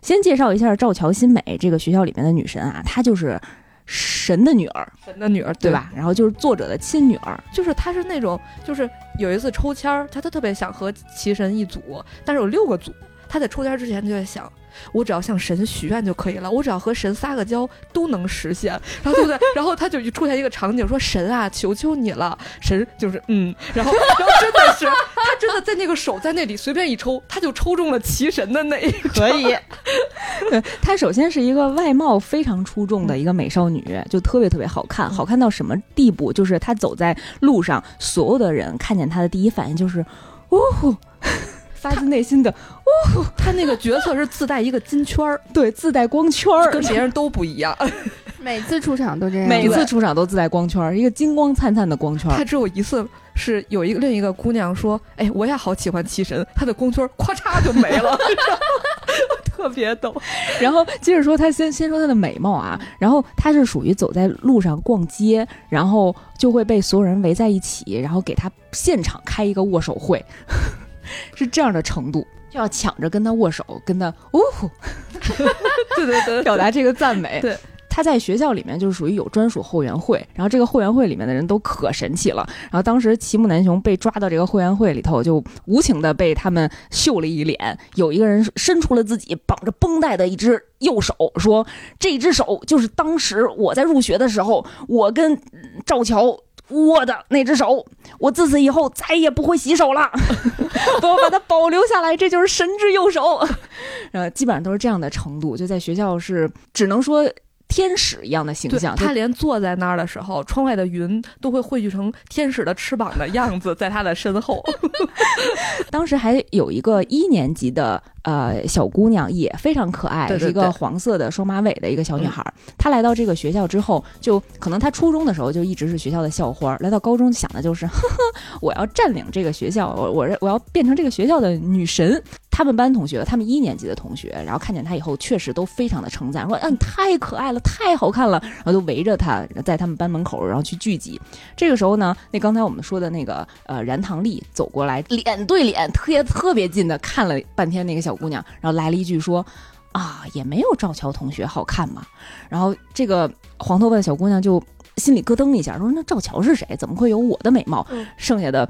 先介绍一下赵乔新美这个学校里面的女神啊，她就是神的女儿，神的女儿对吧？然后就是作者的亲女儿，就是她是那种，就是有一次抽签儿，她她特别想和齐神一组，但是有六个组，她在抽签之前就在想。我只要向神许愿就可以了，我只要和神撒个娇都能实现，然后对不对？(laughs) 然后他就出现一个场景，说神啊，求求你了，神就是嗯，然后 (laughs) 然后真的是他真的在那个手在那里随便一抽，他就抽中了齐神的那一可以。(laughs) 对，她首先是一个外貌非常出众的一个美少女，就特别特别好看，好看到什么地步？就是她走在路上，所有的人看见她的第一反应就是哦。发自内心的，哦，他那个角色是自带一个金圈儿，对，自带光圈儿，跟别人都不一样。(laughs) 每次出场都这样，每次出场都自带光圈儿，一个金光灿灿的光圈儿。他只有一次是有一个另一个姑娘说：“哎，我也好喜欢七神。”他的光圈咔嚓就没了，(laughs) 特别逗。然后接着说，他先先说他的美貌啊，然后他是属于走在路上逛街，然后就会被所有人围在一起，然后给他现场开一个握手会。是这样的程度，就要抢着跟他握手，跟他哦，(laughs) 对对对，表达这个赞美。对，他在学校里面就是属于有专属后援会，然后这个后援会里面的人都可神奇了。然后当时齐木南雄被抓到这个后援会里头，就无情的被他们秀了一脸。有一个人伸出了自己绑着绷带的一只右手，说：“这只手就是当时我在入学的时候，我跟赵乔。”握的那只手，我自此以后再也不会洗手了，(laughs) 我把它保留下来，这就是神之右手。(laughs) 呃，基本上都是这样的程度，就在学校是只能说。天使一样的形象，他连坐在那儿的时候，窗外的云都会汇聚成天使的翅膀的样子，在他的身后。(laughs) 当时还有一个一年级的呃小姑娘，也非常可爱，是一个黄色的双马尾的一个小女孩。她来到这个学校之后，就可能她初中的时候就一直是学校的校花，来到高中想的就是，(laughs) 呵呵，我要占领这个学校，我我我要变成这个学校的女神。他们班同学，他们一年级的同学，然后看见他以后，确实都非常的称赞，说：“啊，太可爱了，太好看了。”然后都围着他，在他们班门口，然后去聚集。这个时候呢，那刚才我们说的那个呃，燃堂丽走过来，脸对脸，特别特别近的看了半天那个小姑娘，然后来了一句说：“啊，也没有赵乔同学好看嘛。”然后这个黄头发的小姑娘就心里咯噔一下，说：“那赵乔是谁？怎么会有我的美貌？”剩下的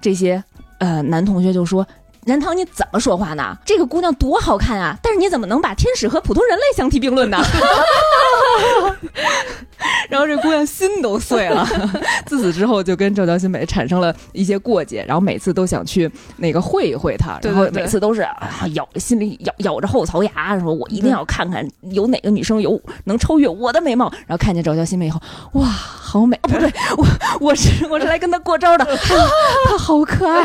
这些呃男同学就说。任堂，你怎么说话呢？这个姑娘多好看啊！但是你怎么能把天使和普通人类相提并论呢？(laughs) 然后这姑娘心都碎了。(laughs) 自此之后，就跟赵乔新美产生了一些过节，然后每次都想去那个会一会她，然后每次都是咬心里咬咬着后槽牙，说我一定要看看有哪个女生有能超越我的美貌。然后看见赵乔新美以后，哇，好美！哦，不对，(laughs) 我我是我是来跟她过招的，她好可爱，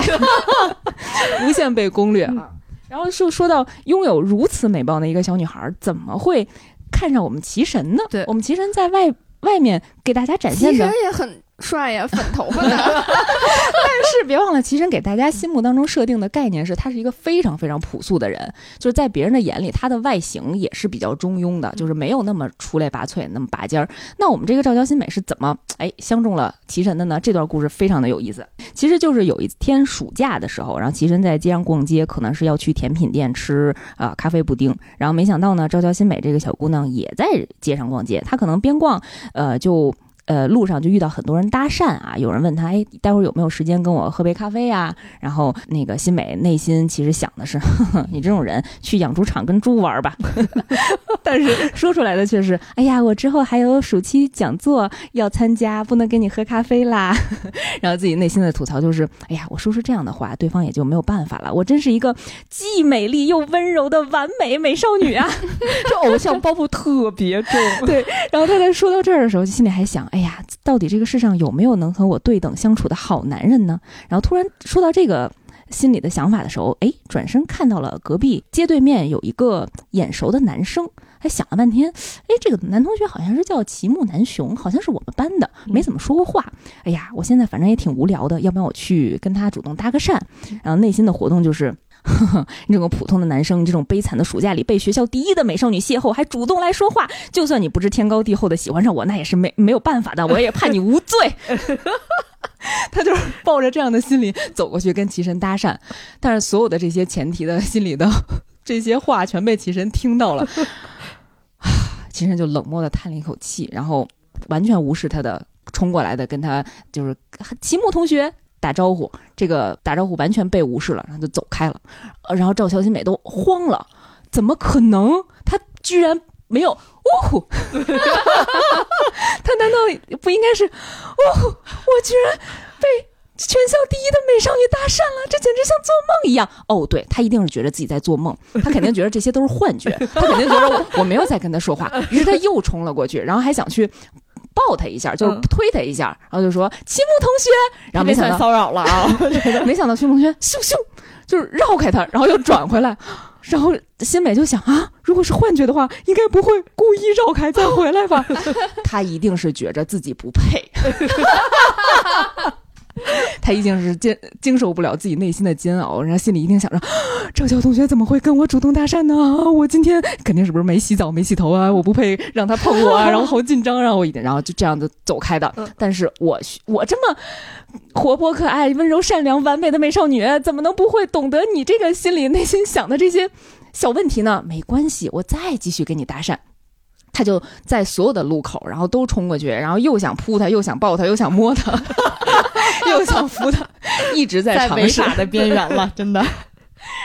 无限。被攻略啊，然后就说到拥有如此美貌的一个小女孩，怎么会看上我们奇神呢？对我们奇神在外外面给大家展现的也很。帅呀，粉头发的。(laughs) 但是别忘了，齐神给大家心目当中设定的概念是，他是一个非常非常朴素的人，就是在别人的眼里，他的外形也是比较中庸的，就是没有那么出类拔萃，那么拔尖儿。那我们这个赵乔新美是怎么哎相中了齐神的呢？这段故事非常的有意思。其实就是有一天暑假的时候，然后齐神在街上逛街，可能是要去甜品店吃啊咖啡布丁，然后没想到呢，赵乔新美这个小姑娘也在街上逛街，她可能边逛，呃就。呃，路上就遇到很多人搭讪啊，有人问他，哎，待会儿有没有时间跟我喝杯咖啡呀？然后那个新美内心其实想的是，(laughs) 你这种人去养猪场跟猪玩吧。(laughs) 但是说出来的却是，哎呀，我之后还有暑期讲座要参加，不能跟你喝咖啡啦。(laughs) 然后自己内心的吐槽就是，哎呀，我说出这样的话，对方也就没有办法了。我真是一个既美丽又温柔的完美美少女啊！这偶像包袱特别重。对，然后他在说到这儿的时候，心里还想。哎呀，到底这个世上有没有能和我对等相处的好男人呢？然后突然说到这个心里的想法的时候，哎，转身看到了隔壁街对面有一个眼熟的男生，还想了半天，哎，这个男同学好像是叫齐木南雄，好像是我们班的，没怎么说过话。哎呀，我现在反正也挺无聊的，要不然我去跟他主动搭个讪。然后内心的活动就是。呵呵，你这种普通的男生，这种悲惨的暑假里被学校第一的美少女邂逅，还主动来说话，就算你不知天高地厚的喜欢上我，那也是没没有办法的，我也判你无罪。(laughs) 他就是抱着这样的心理走过去跟齐神搭讪，但是所有的这些前提的心理的这些话全被齐神听到了，(sighs) 齐神就冷漠的叹了一口气，然后完全无视他的冲过来的跟他就是齐木同学。打招呼，这个打招呼完全被无视了，然后就走开了。呃然后赵小新美都慌了，怎么可能？他居然没有呜呼！(laughs) 他难道不应该是呜呼？我居然被全校第一的美少女搭讪了，这简直像做梦一样！哦，对他一定是觉得自己在做梦，他肯定觉得这些都是幻觉，他肯定觉得我我没有在跟他说话，于是他又冲了过去，然后还想去。抱他一下，就是推他一下，然后就说：“齐木同学。”然后没想到骚扰了啊！(laughs) 没想到齐木同学咻咻，就是绕开他，然后又转回来。然后新美就想啊，如果是幻觉的话，应该不会故意绕开再回来吧？(laughs) 他一定是觉着自己不配。(laughs) (laughs) 他一定是经经受不了自己内心的煎熬，然后心里一定想着，赵乔同学怎么会跟我主动搭讪呢？我今天肯定是不是没洗澡没洗头啊？我不配让他碰我啊！然后好紧张，让我一点，然后就这样子走开的。但是我我这么活泼可爱、温柔善良、完美的美少女，怎么能不会懂得你这个心里内心想的这些小问题呢？没关系，我再继续跟你搭讪。他就在所有的路口，然后都冲过去，然后又想扑他，又想抱他，又想摸他，(laughs) 又想扶他，一直在尝试的边缘了，(laughs) 真的。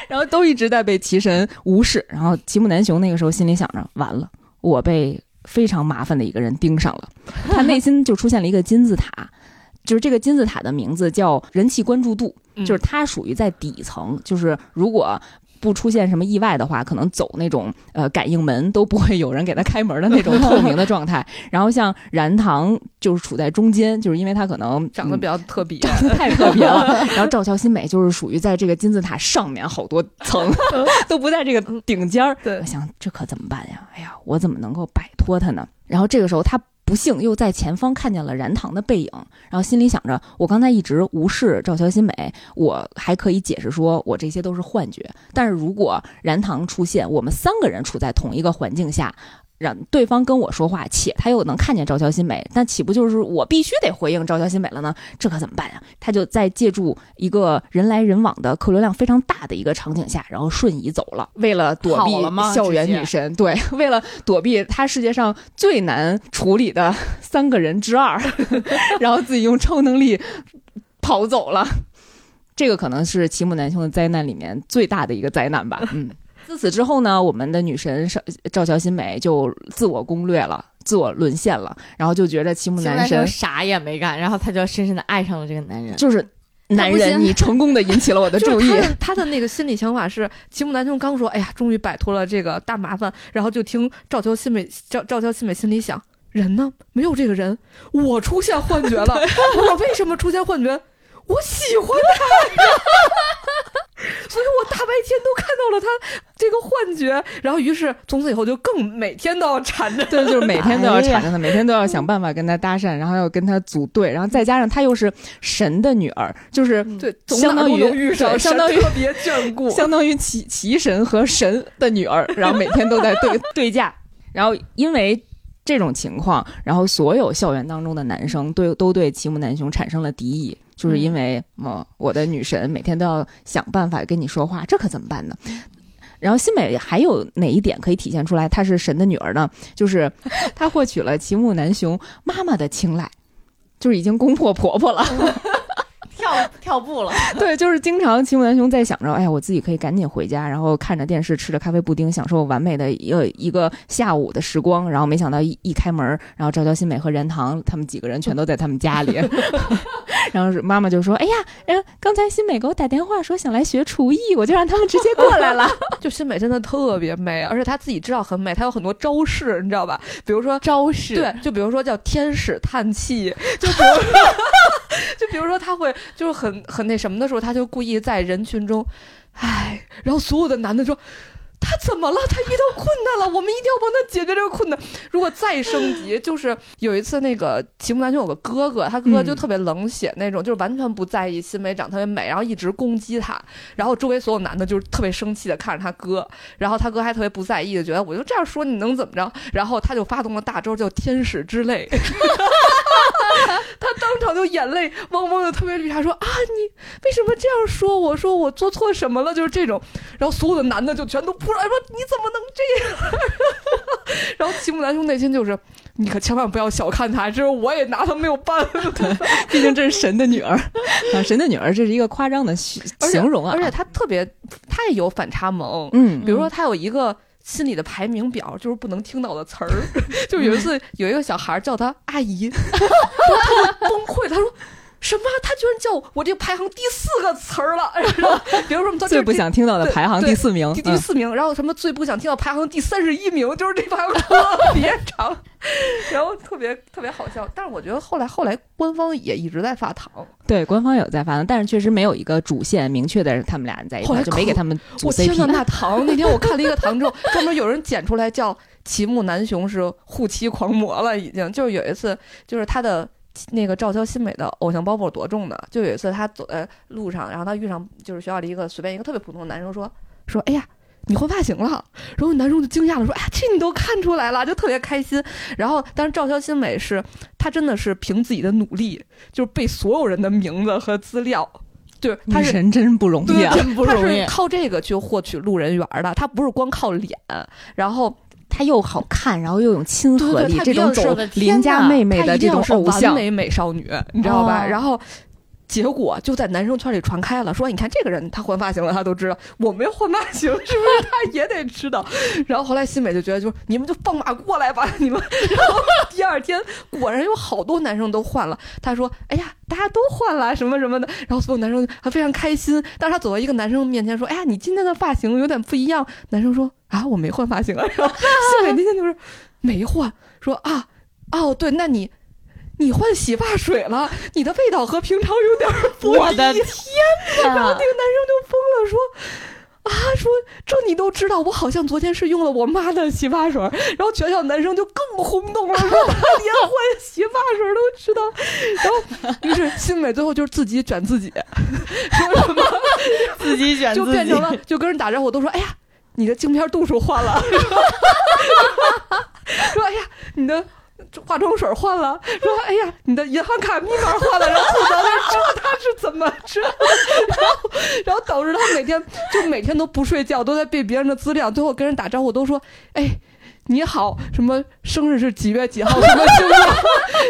然后都一直在被齐神无视。然后齐木南雄那个时候心里想着：完了，我被非常麻烦的一个人盯上了。他内心就出现了一个金字塔，就是这个金字塔的名字叫人气关注度，就是它属于在底层，就是如果。不出现什么意外的话，可能走那种呃感应门都不会有人给他开门的那种透明的状态。然后像燃堂就是处在中间，就是因为他可能 (laughs) 长得比较特别，长 (laughs) 得太特别了。(laughs) 然后赵乔新美就是属于在这个金字塔上面好多层，都不在这个顶尖儿。对，我想这可怎么办呀？哎呀，我怎么能够摆脱他呢？然后这个时候他。不幸又在前方看见了燃堂的背影，然后心里想着，我刚才一直无视赵乔新美，我还可以解释说我这些都是幻觉。但是如果燃堂出现，我们三个人处在同一个环境下。让对方跟我说话，且他又能看见赵乔新美，那岂不就是我必须得回应赵乔新美了呢？这可怎么办呀？他就在借助一个人来人往的客流量非常大的一个场景下，然后瞬移走了。为了躲避校园女神，对，(laughs) 为了躲避他世界上最难处理的三个人之二，(laughs) 然后自己用超能力跑走了。这个可能是齐木南兄的灾难里面最大的一个灾难吧。嗯。自此之后呢，我们的女神赵赵乔新美就自我攻略了，自我沦陷了，然后就觉得齐木男神啥也没干，然后他就深深的爱上了这个男人。就是男人，你成功的引起了我的注意。他的那个心理想法是，齐木男雄刚说：“哎呀，终于摆脱了这个大麻烦。”然后就听赵乔新美赵赵乔新美心里想：人呢？没有这个人，我出现幻觉了。(laughs) 我为什么出现幻觉？我喜欢他。(laughs) 所以我大白天都看到了他这个幻觉，然后于是从此以后就更每天都要缠着，(laughs) 对，就是每天都要缠着他，每天都要想办法跟他搭讪，然后要跟他组队，然后再加上他又是神的女儿，就是对，相当于相当于特别眷顾，(laughs) 相当于奇奇神和神的女儿，然后每天都在对对架，然后因为这种情况，然后所有校园当中的男生对都对齐木楠雄产生了敌意。就是因为哦，我的女神每天都要想办法跟你说话，这可怎么办呢？然后新美还有哪一点可以体现出来她是神的女儿呢？就是 (laughs) 她获取了齐木南雄妈妈的青睐，就是已经攻破婆婆了。(laughs) 跳跳步了，(laughs) 对，就是经常齐木楠雄在想着，哎呀，我自己可以赶紧回家，然后看着电视，吃着咖啡布丁，享受完美的一个一个下午的时光。然后没想到一一开门，然后赵娇新美和任堂他们几个人全都在他们家里。(laughs) 然后妈妈就说：“哎呀，嗯，刚才新美给我打电话说想来学厨艺，我就让他们直接过来了。(laughs) 就新美真的特别美，而且她自己知道很美，她有很多招式，你知道吧？比如说招式，对，就比如说叫天使叹气，就比如 (laughs) 就比如说她会就是很很那什么的时候，她就故意在人群中，唉，然后所有的男的说。”他怎么了？他遇到困难了，我们一定要帮他解决这个困难。如果再升级，就是有一次那个齐木楠雄有个哥哥，他哥哥就特别冷血那种，就是完全不在意新美长特别美，然后一直攻击他，然后周围所有男的就是特别生气的看着他哥，然后他哥还特别不在意的觉得我就这样说你能怎么着？然后他就发动了大招叫天使之泪。(laughs) 他当场就眼泪汪汪的，特别绿茶，说啊，你为什么这样说？我说我做错什么了？就是这种，然后所有的男的就全都扑上来说你怎么能这样？然后齐木楠雄内心就是，你可千万不要小看他，这我也拿他没有办法，(laughs) 毕竟这是神的女儿啊，神的女儿这是一个夸张的形容啊，而且他特别，他也有反差萌，嗯，比如说他有一个。心里的排名表就是不能听到的词儿，(laughs) 就有一次有一个小孩叫他阿姨，(laughs) 他就崩溃，他说。什么？他居然叫我这排行第四个词儿了？(laughs) 然后比如说，他最不想听到的排行第四名，第第四名。然后什么最不想听到排行第三十一名，就是这排行特别长，(laughs) 然后特别特别好笑。但是我觉得后来后来官方也一直在发糖，对，官方有在发糖，但是确实没有一个主线明确的他们俩人在一块，就没给他们。我天呐，那 (laughs) 糖那天我看了一个糖之后，专门有人剪出来叫齐木南雄是护妻狂魔了，已经就是有一次就是他的。那个赵乔新美的偶像包袱多重呢？就有一次，他走在路上，然后他遇上就是学校里一个随便一个特别普通的男生，说说，哎呀，你换发型了。然后男生就惊讶了，说，哎，这你都看出来了，就特别开心。然后，但是赵乔新美是，她真的是凭自己的努力，就是背所有人的名字和资料，对，女神真不容易啊，真不容易，靠这个去获取路人缘的，她不是光靠脸，然后。他又好看，然后又有亲和力，这种走邻家妹妹的这种偶像，完美美少女，你知道吧？然后。结果就在男生圈里传开了，说你看这个人他换发型了，他都知道。我没换发型，是不是他也得知道？然后后来新美就觉得，就你们就放马过来吧，你们。然后第二天果然有好多男生都换了。他说：“哎呀，大家都换了什么什么的。”然后所有男生还非常开心。但是他走到一个男生面前说：“哎呀，你今天的发型有点不一样。”男生说：“啊，我没换发型啊。”然后新美那天就是没换，说：“啊，哦，对，那你。”你换洗发水了，你的味道和平常有点不一样。我的天哪！然后那个男生就疯了，说：“啊，说说这你都知道，我好像昨天是用了我妈的洗发水。然后全校男生就更轰动了，说他连换洗发水都知道。然后于是新美最后就是自己卷自己，说什么自己卷就变成了就跟人打招呼都说哎呀，你的镜片度数换了，说哎呀你的。(laughs) 化妆水换了，说哎呀，你的银行卡密码换了，然后吐槽他说他是怎么着，然后然后导致他每天就每天都不睡觉，都在背别人的资料，最后跟人打招呼都说哎你好，什么生日是几月几号，什么星座，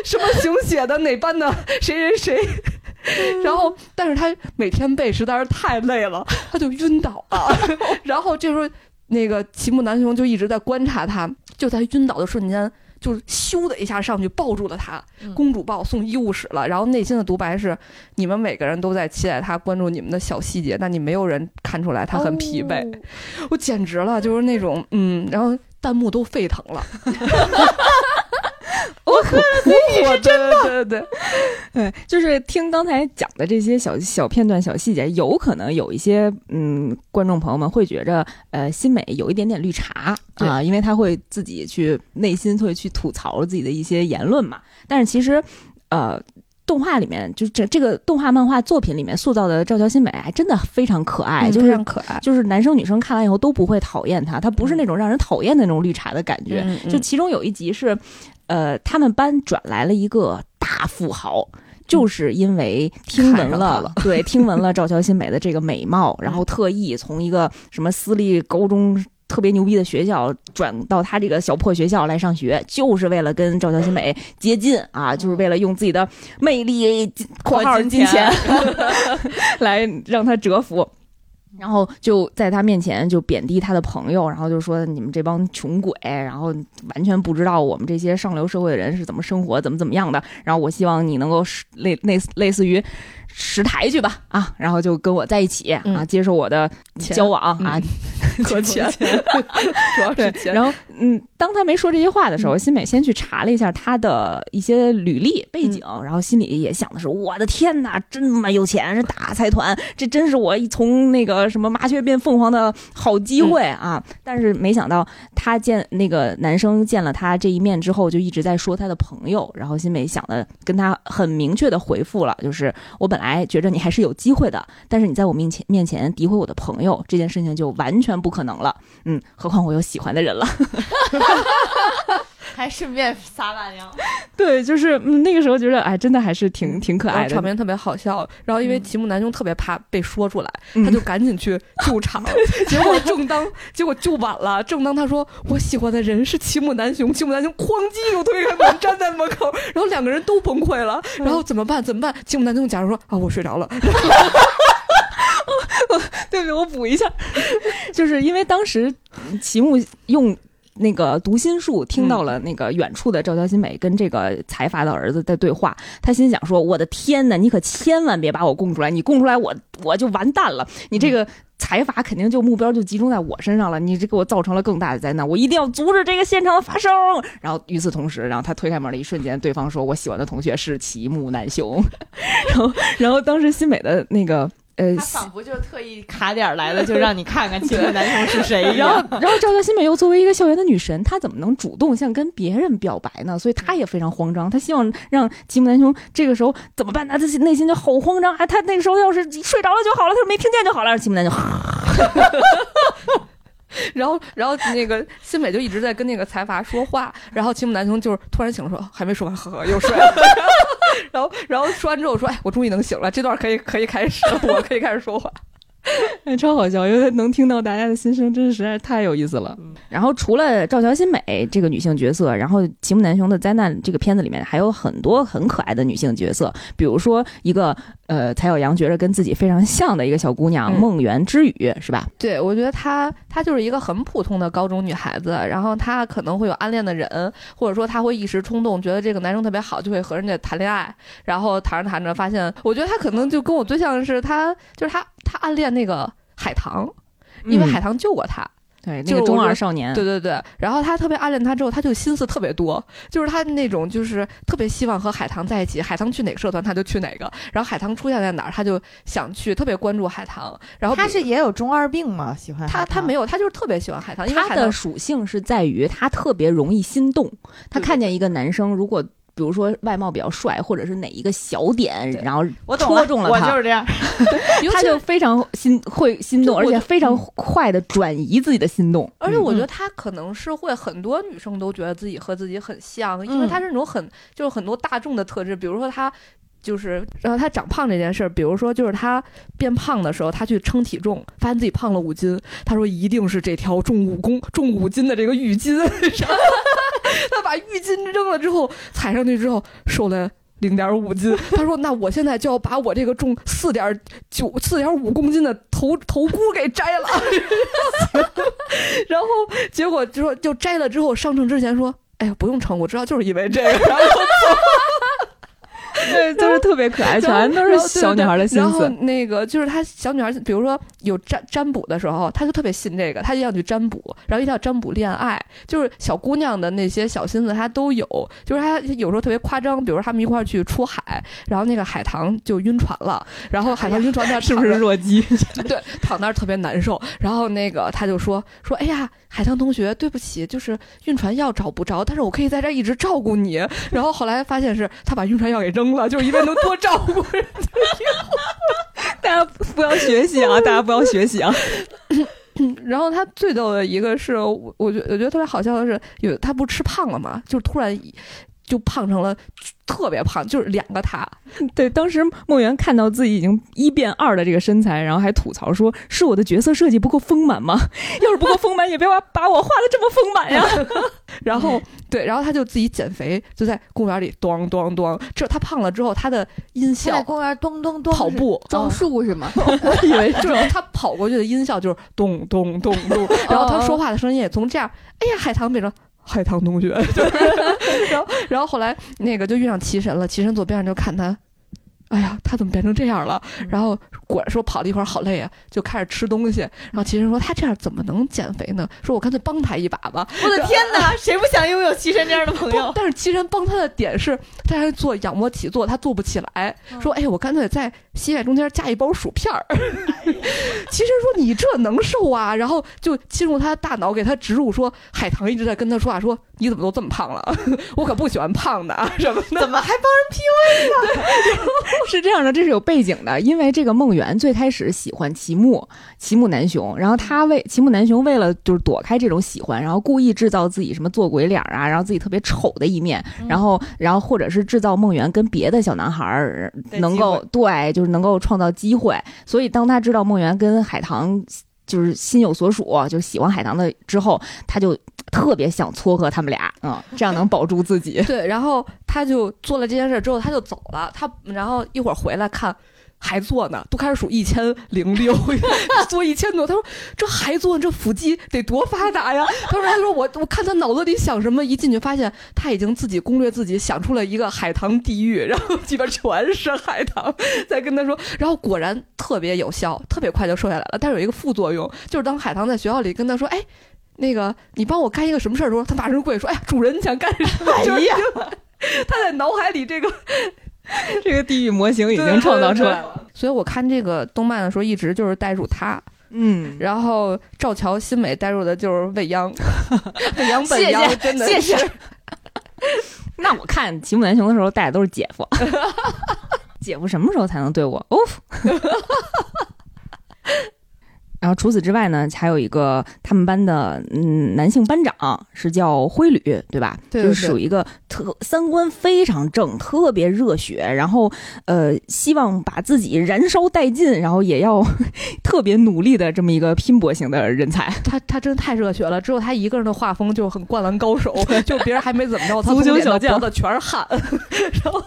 什么型血的哪班的谁谁谁，(laughs) 然后但是他每天背实在是太累了，他就晕倒了，(laughs) 然后这时候那个齐木南雄就一直在观察他，就在晕倒的瞬间。就咻的一下上去抱住了他，公主抱送医务室了。然后内心的独白是：你们每个人都在期待他关注你们的小细节，但你没有人看出来他很疲惫。我简直了，就是那种嗯，然后弹幕都沸腾了。(laughs) 我喝了自己是真的，对对对，对，就是听刚才讲的这些小小片段、小细节，有可能有一些嗯，观众朋友们会觉着，呃，新美有一点点绿茶啊，因为他会自己去内心会去吐槽自己的一些言论嘛。但是其实，呃，动画里面就这这个动画漫画作品里面塑造的赵乔新美，还真的非常可爱，就是可爱，就是男生女生看完以后都不会讨厌他，他不是那种让人讨厌的那种绿茶的感觉。就其中有一集是。呃，他们班转来了一个大富豪，就是因为听闻了，(laughs) 对，听闻了赵乔新美的这个美貌，然后特意从一个什么私立高中特别牛逼的学校转到他这个小破学校来上学，就是为了跟赵乔新美接近啊，就是为了用自己的魅力（括号金钱）来让他折服。然后就在他面前就贬低他的朋友，然后就说你们这帮穷鬼，然后完全不知道我们这些上流社会的人是怎么生活，怎么怎么样的。然后我希望你能够类类似类似于。识台去吧啊，然后就跟我在一起啊，接受我的交往啊，(laughs) 和钱，(laughs) 主要是钱。然后嗯，当他没说这些话的时候，新美先去查了一下他的一些履历背景，然后心里也想的是：我的天哪，这么有钱，是大财团，这真是我从那个什么麻雀变凤凰的好机会啊！但是没想到他见那个男生见了他这一面之后，就一直在说他的朋友，然后新美想的跟他很明确的回复了，就是我本来。哎，觉着你还是有机会的，但是你在我面前面前诋毁我的朋友，这件事情就完全不可能了。嗯，何况我有喜欢的人了。(laughs) 还顺便撒把尿，(laughs) 对，就是那个时候觉得，哎，真的还是挺挺可爱的，场面特别好笑。然后因为齐木南兄特别怕被说出来，他就赶紧去救场。(laughs) 结果正当结果救晚了，正当他说我喜欢的人是齐木南雄，齐木南雄哐叽又推开门站在门口，然后两个人都崩溃了。然后怎么办？怎么办？齐木南雄假如说啊，我睡着了。对 (laughs) 不对？我补一下，就是因为当时齐木用。那个读心术听到了那个远处的赵乔新美跟这个财阀的儿子在对话，他心想说：“我的天哪，你可千万别把我供出来！你供出来，我我就完蛋了！你这个财阀肯定就目标就集中在我身上了，你这给我造成了更大的灾难！我一定要阻止这个现场的发生。”然后与此同时，然后他推开门的一瞬间，对方说：“我喜欢的同学是齐木楠雄。” (laughs) 然后，然后当时新美的那个。呃，他仿佛就是特意卡点来的，就让你看看青木 (laughs) 男生是谁。然后，然后赵家新美又作为一个校园的女神，她怎么能主动向跟别人表白呢？所以她也非常慌张，她希望让吉姆南雄这个时候怎么办呢？她内心就好慌张。哎，他那个时候要是睡着了就好了，他说没听见就好了。吉姆南雄。(laughs) (laughs) 然后，然后那个新美就一直在跟那个财阀说话，然后青木南雄就是突然醒了，说还没说完，呵呵，又睡了。(laughs) 然后，然后说完之后说，哎，我终于能醒了，这段可以可以开始，我可以开始说话。(laughs) 超好笑，因为能听到大家的心声，真是实在是太有意思了。然后除了赵乔新美这个女性角色，然后《齐木南雄的灾难》这个片子里面还有很多很可爱的女性角色，比如说一个呃蔡小阳觉得跟自己非常像的一个小姑娘梦圆之语，是吧？对，我觉得她她就是一个很普通的高中女孩子，然后她可能会有暗恋的人，或者说她会一时冲动，觉得这个男生特别好，就会和人家谈恋爱，然后谈着谈着发现，我觉得她可能就跟我最像的是，她就是她她暗恋那个。海棠，因为海棠救过他，对，那个中二少年，对对对。然后他特别暗恋他之后，他就心思特别多，就是他那种就是特别希望和海棠在一起，海棠去哪个社团他就去哪个，然后海棠出现在哪儿他就想去，特别关注海棠。然后他是也有中二病吗？喜欢他？他没有，他就是特别喜欢海棠。因为他的属性是在于他特别容易心动，他看见一个男生如果。比如说外貌比较帅，或者是哪一个小点，然后戳中了他，我就是这样，(laughs) 他就非常心会心动，而且非常快的转移自己的心动。而且我觉得他可能是会很多女生都觉得自己和自己很像，因为他是那种很就是很多大众的特质，比如说他就是然后他长胖这件事儿，比如说就是他变胖的时候，他去称体重，发现自己胖了五斤，他说一定是这条重五公重五斤的这个浴巾。(laughs) 他把浴巾扔了之后，踩上去之后瘦了零点五斤。他说：“那我现在就要把我这个重四点九、四点五公斤的头头箍给摘了。(laughs) ”然后结果就说，就摘了之后上秤之前说：“哎呀，不用称，我知道就是因为这个。”然后对，就是特别可爱，全都是小女孩的心思。然后那个就是她小女孩，比如说有占占卜的时候，她就特别信这个，她就要去占卜，然后一定要占卜恋爱，就是小姑娘的那些小心思她都有。就是她有时候特别夸张，比如说他们一块儿去出海，然后那个海棠就晕船了，然后海棠晕船她 (laughs) 是不是弱鸡？(laughs) 对，躺那儿特别难受。然后那个她就说说，哎呀，海棠同学，对不起，就是晕船药找不着，但是我可以在这一直照顾你。然后后来发现是他把晕船药给扔了。就是因为能多照顾人，大家不要学习啊！(laughs) 大家不要学习啊！(coughs) 然后他最逗的一个是，我我觉我觉得特别好笑的是，有他不吃胖了嘛，就突然就胖成了。特别胖，就是两个他。(laughs) 对，当时梦圆看到自己已经一变二的这个身材，然后还吐槽说：“是我的角色设计不够丰满吗？(laughs) 要是不够丰满，也别把把我画的这么丰满呀。(laughs) ”然后，对，然后他就自己减肥，就在公园里咚咚咚。这他胖了之后，他的音效在公园咚咚咚跑步装树是吗？我以为就是他跑过去的音效就是咚咚咚咚，然后他说话的声音也从这样，哎呀，海棠变成。海棠同学，(laughs) (laughs) 然后，然后后来那个就遇上齐神了，齐神左边上就看他。哎呀，他怎么变成这样了？然后果然说跑了一会儿好累啊，就开始吃东西。然后齐神说他这样怎么能减肥呢？说我干脆帮他一把吧。我的天哪，(laughs) 谁不想拥有齐神这样的朋友？(laughs) 但是齐神帮他的点是，他还做仰卧起坐，他做不起来。说哎，我干脆在膝盖中间加一包薯片儿。(laughs) 齐神说你这能瘦啊？然后就进入他的大脑，给他植入说海棠一直在跟他说话，说你怎么都这么胖了？我可不喜欢胖的啊什么的。怎么还帮人 P A 呢？(laughs) 是这样的，这是有背景的，因为这个梦圆最开始喜欢齐木，齐木南雄，然后他为齐木南雄为了就是躲开这种喜欢，然后故意制造自己什么做鬼脸啊，然后自己特别丑的一面，然后然后或者是制造梦圆跟别的小男孩能够对，就是能够创造机会，所以当他知道梦圆跟海棠就是心有所属，就喜欢海棠的之后，他就。特别想撮合他们俩，嗯，这样能保住自己。(laughs) 对，然后他就做了这件事之后，他就走了。他然后一会儿回来看，还做呢，都开始数一千零六，(laughs) 做一千多。他说这还做，这腹肌得多发达呀！他说他说我我看他脑子里想什么，一进去发现他已经自己攻略自己，想出了一个海棠地狱，然后里边全是海棠。再跟他说，然后果然特别有效，特别快就瘦下来了。但是有一个副作用，就是当海棠在学校里跟他说，哎。那个，你帮我干一个什么事儿？时候，他马上跪说：“哎呀，主人，你想干什么？”哎呀，(laughs) 他在脑海里这个 (laughs) 这个地狱模型已经创造出来了。所以我看这个动漫的时候，一直就是带入他，嗯，然后赵乔新美带入的就是未央，(laughs) 未央本央真的谢谢。(laughs) 那我看齐木南雄的时候带的都是姐夫，姐夫什么时候才能对我？哦。然后除此之外呢，还有一个他们班的嗯男性班长是叫灰吕，对吧？对，就是属于一个特三观非常正、特别热血，然后呃希望把自己燃烧殆尽，然后也要 (laughs) 特别努力的这么一个拼搏型的人才。他他真的太热血了，只有他一个人的画风就很灌篮高手，就别人还没怎么着，(laughs) 他足球小将的全是汗，(laughs) 然后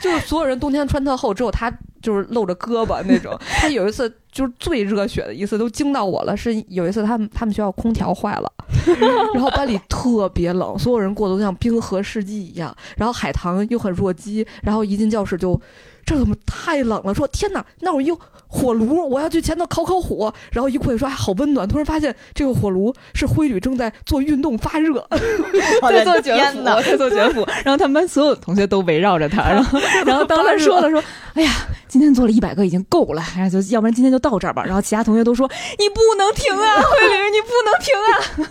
就是所有人冬天穿特厚，只有他。就是露着胳膊那种。他有一次就是最热血的一次，都惊到我了。是有一次他们他们学校空调坏了，(laughs) 然后班里特别冷，所有人过得都像冰河世纪一样。然后海棠又很弱鸡，然后一进教室就这怎么太冷了？说天哪，那我用火炉，我要去前头烤烤火。然后一过去说，哎，好温暖。突然发现这个火炉是灰旅正在做运动发热，(laughs) 在做卷腹，在做卷腹。然后他们班所有同学都围绕着他，然后 (laughs) 然后当他说了说，哎呀，今天做了一百个已经够了，然后就要不然今天就到这儿吧。然后其他同学都说，你不能停啊，(laughs) 慧玲，你不能停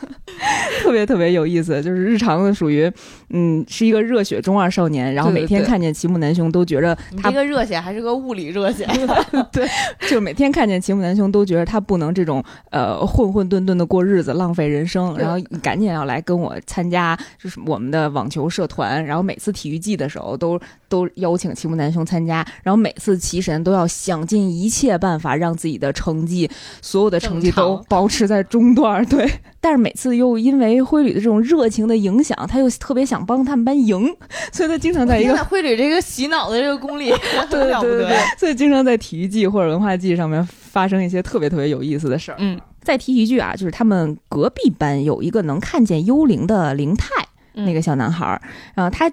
啊。(laughs) 特别特别有意思，就是日常的属于，嗯，是一个热血中二少年，然后每天看见齐木南雄都觉着他这个热血还是个物理热血，(laughs) 对，就每天看见齐木南雄都觉得他不能这种呃混混沌沌的过日子，浪费人生，然后赶紧要来跟我参加就是我们的网球社团，然后每次体育季的时候都都邀请齐木南雄参加，然后每次齐神都要想尽一切办法让自己的成绩所有的成绩都保持在中段，对。(laughs) 但是每次又因为灰旅的这种热情的影响，他又特别想帮他们班赢，(laughs) 所以他经常在一个灰旅这个洗脑的这个功力 (laughs) 对对对，所以经常在体育季或者文化季上面发生一些特别特别有意思的事儿。嗯，再提一句啊，就是他们隔壁班有一个能看见幽灵的灵太，那个小男孩儿，然后他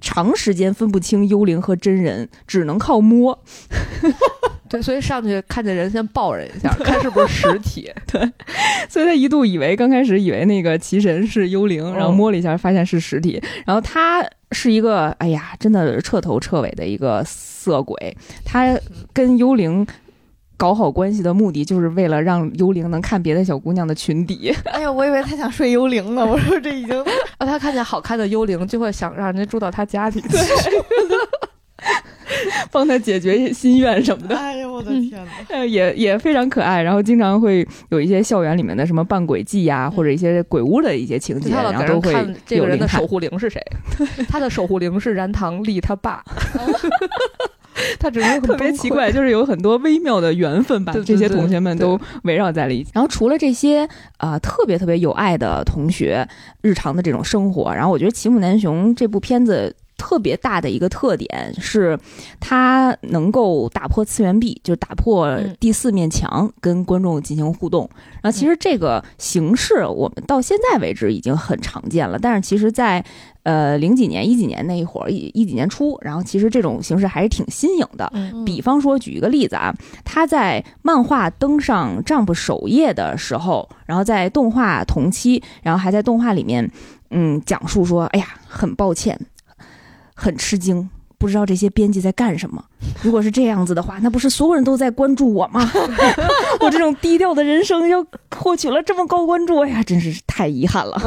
长时间分不清幽灵和真人，只能靠摸。(laughs) 对，所以上去看见人先抱人一下，看是不是实体。(laughs) 对，所以他一度以为刚开始以为那个奇神是幽灵，然后摸了一下发现是实体。然后他是一个，哎呀，真的彻头彻尾的一个色鬼。他跟幽灵搞好关系的目的，就是为了让幽灵能看别的小姑娘的裙底。(laughs) 哎呀，我以为他想睡幽灵呢。(laughs) 我说这已经啊，(laughs) 他看见好看的幽灵，就会想让人家住到他家里。去。帮他解决心愿什么的。哎呀，我的天哪！也也非常可爱，然后经常会有一些校园里面的什么扮鬼记呀，或者一些鬼屋的一些情节，然后都会这个人的守护灵是谁？他的守护灵是燃堂丽他爸。(laughs) 他只是特别奇怪，就是有很多微妙的缘分把这些同学们都围绕在了一起。然后除了这些啊，特别特别有爱的同学，日常的这种生活，然后我觉得《齐木南雄》这部片子。特别大的一个特点是，它能够打破次元壁，就是打破第四面墙，跟观众进行互动。然后，其实这个形式我们到现在为止已经很常见了。但是，其实，在呃零几年、一几年那一会儿，一一几年初，然后其实这种形式还是挺新颖的。比方说，举一个例子啊，他在漫画登上 Jump 首页的时候，然后在动画同期，然后还在动画里面，嗯，讲述说，哎呀，很抱歉。很吃惊，不知道这些编辑在干什么。如果是这样子的话，那不是所有人都在关注我吗？(laughs) 我这种低调的人生要获取了这么高关注，哎呀，真是太遗憾了。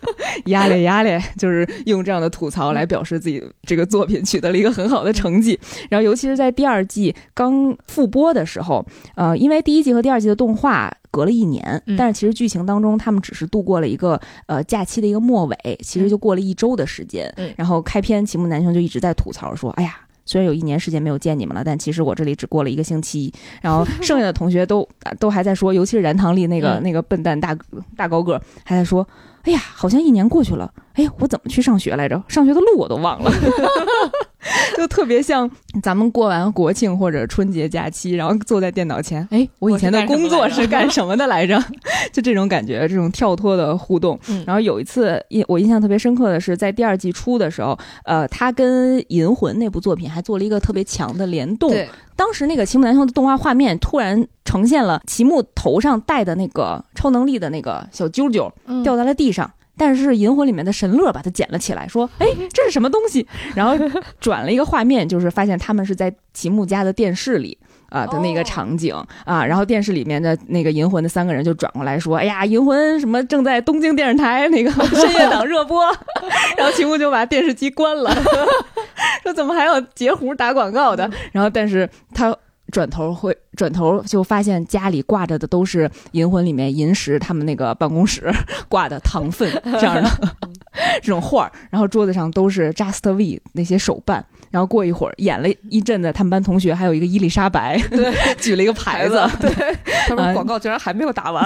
(laughs) 压力压力，就是用这样的吐槽来表示自己这个作品取得了一个很好的成绩。然后，尤其是在第二季刚复播的时候，呃，因为第一季和第二季的动画。隔了一年，但是其实剧情当中，他们只是度过了一个呃假期的一个末尾，其实就过了一周的时间。然后开篇，齐木南雄就一直在吐槽说：“哎呀，虽然有一年时间没有见你们了，但其实我这里只过了一个星期。”然后剩下的同学都都还在说，尤其是燃堂里那个那个笨蛋大大高个还在说。哎呀，好像一年过去了。哎，我怎么去上学来着？上学的路我都忘了，(laughs) 就特别像咱们过完国庆或者春节假期，然后坐在电脑前。哎，我以前的工作是干什么的来着？(laughs) 就这种感觉，这种跳脱的互动。然后有一次印我印象特别深刻的是，在第二季初的时候，呃，他跟《银魂》那部作品还做了一个特别强的联动。当时那个齐木楠雄的动画画面突然呈现了齐木头上戴的那个超能力的那个小揪揪掉在了地上，但是银魂里面的神乐把它捡了起来，说：“ (laughs) 哎，这是什么东西？”然后转了一个画面，就是发现他们是在齐木家的电视里。啊的那个场景啊，然后电视里面的那个银魂的三个人就转过来说：“哎呀，银魂什么正在东京电视台那个 (laughs) 深夜档热播。”然后秦牧就把电视机关了，(laughs) 说：“怎么还有截胡打广告的？”然后，但是他转头会转头就发现家里挂着的都是银魂里面银石他们那个办公室 (laughs) 挂的糖分这样的 (laughs) 这种画儿，然后桌子上都是 Just V 那些手办。然后过一会儿，演了一阵子，他们班同学还有一个伊丽莎白，对，(laughs) 举了一个牌子，对，他们广告居然还没有打完，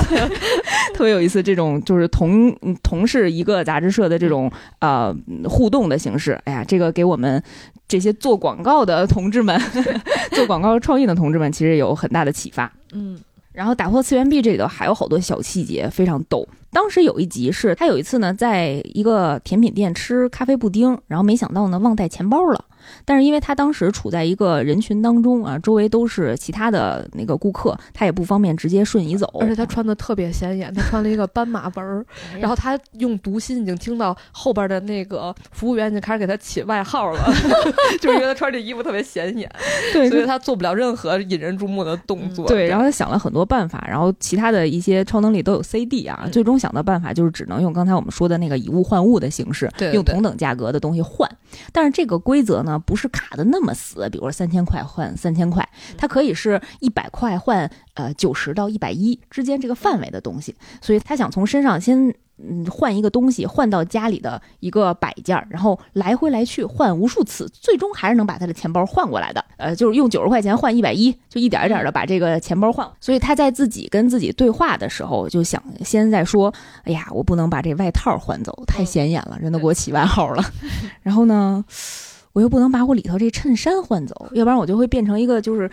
特别有意思。这种就是同同是一个杂志社的这种呃互动的形式，哎呀，这个给我们这些做广告的同志们，做广告创意的同志们，其实有很大的启发。嗯，然后打破次元壁这里头还有好多小细节，非常逗。当时有一集是他有一次呢，在一个甜品店吃咖啡布丁，然后没想到呢忘带钱包了。但是因为他当时处在一个人群当中啊，周围都是其他的那个顾客，他也不方便直接瞬移走。而且他穿的特别显眼，他穿了一个斑马纹儿，(laughs) 然后他用读心已经听到后边的那个服务员已经开始给他起外号了，(laughs) 就是因为他穿这衣服特别显眼，(laughs) 对，所以他做不了任何引人注目的动作。对，然后他想了很多办法，然后其他的一些超能力都有 CD 啊，最终想到办法就是只能用刚才我们说的那个以物换物的形式，用同等价格的东西换。但是这个规则呢，不是卡的那么死，比如说三千块换三千块，它可以是一百块换呃九十到一百一之间这个范围的东西。所以他想从身上先嗯换一个东西，换到家里的一个摆件，然后来回来去换无数次，最终还是能把他的钱包换过来的。呃，就是用九十块钱换一百一，就一点一点的把这个钱包换。所以他在自己跟自己对话的时候，就想先在说：“哎呀，我不能把这外套换走，太显眼了，人都给我起外号了。(laughs) 然后呢？”我又不能把我里头这衬衫换走，要不然我就会变成一个就是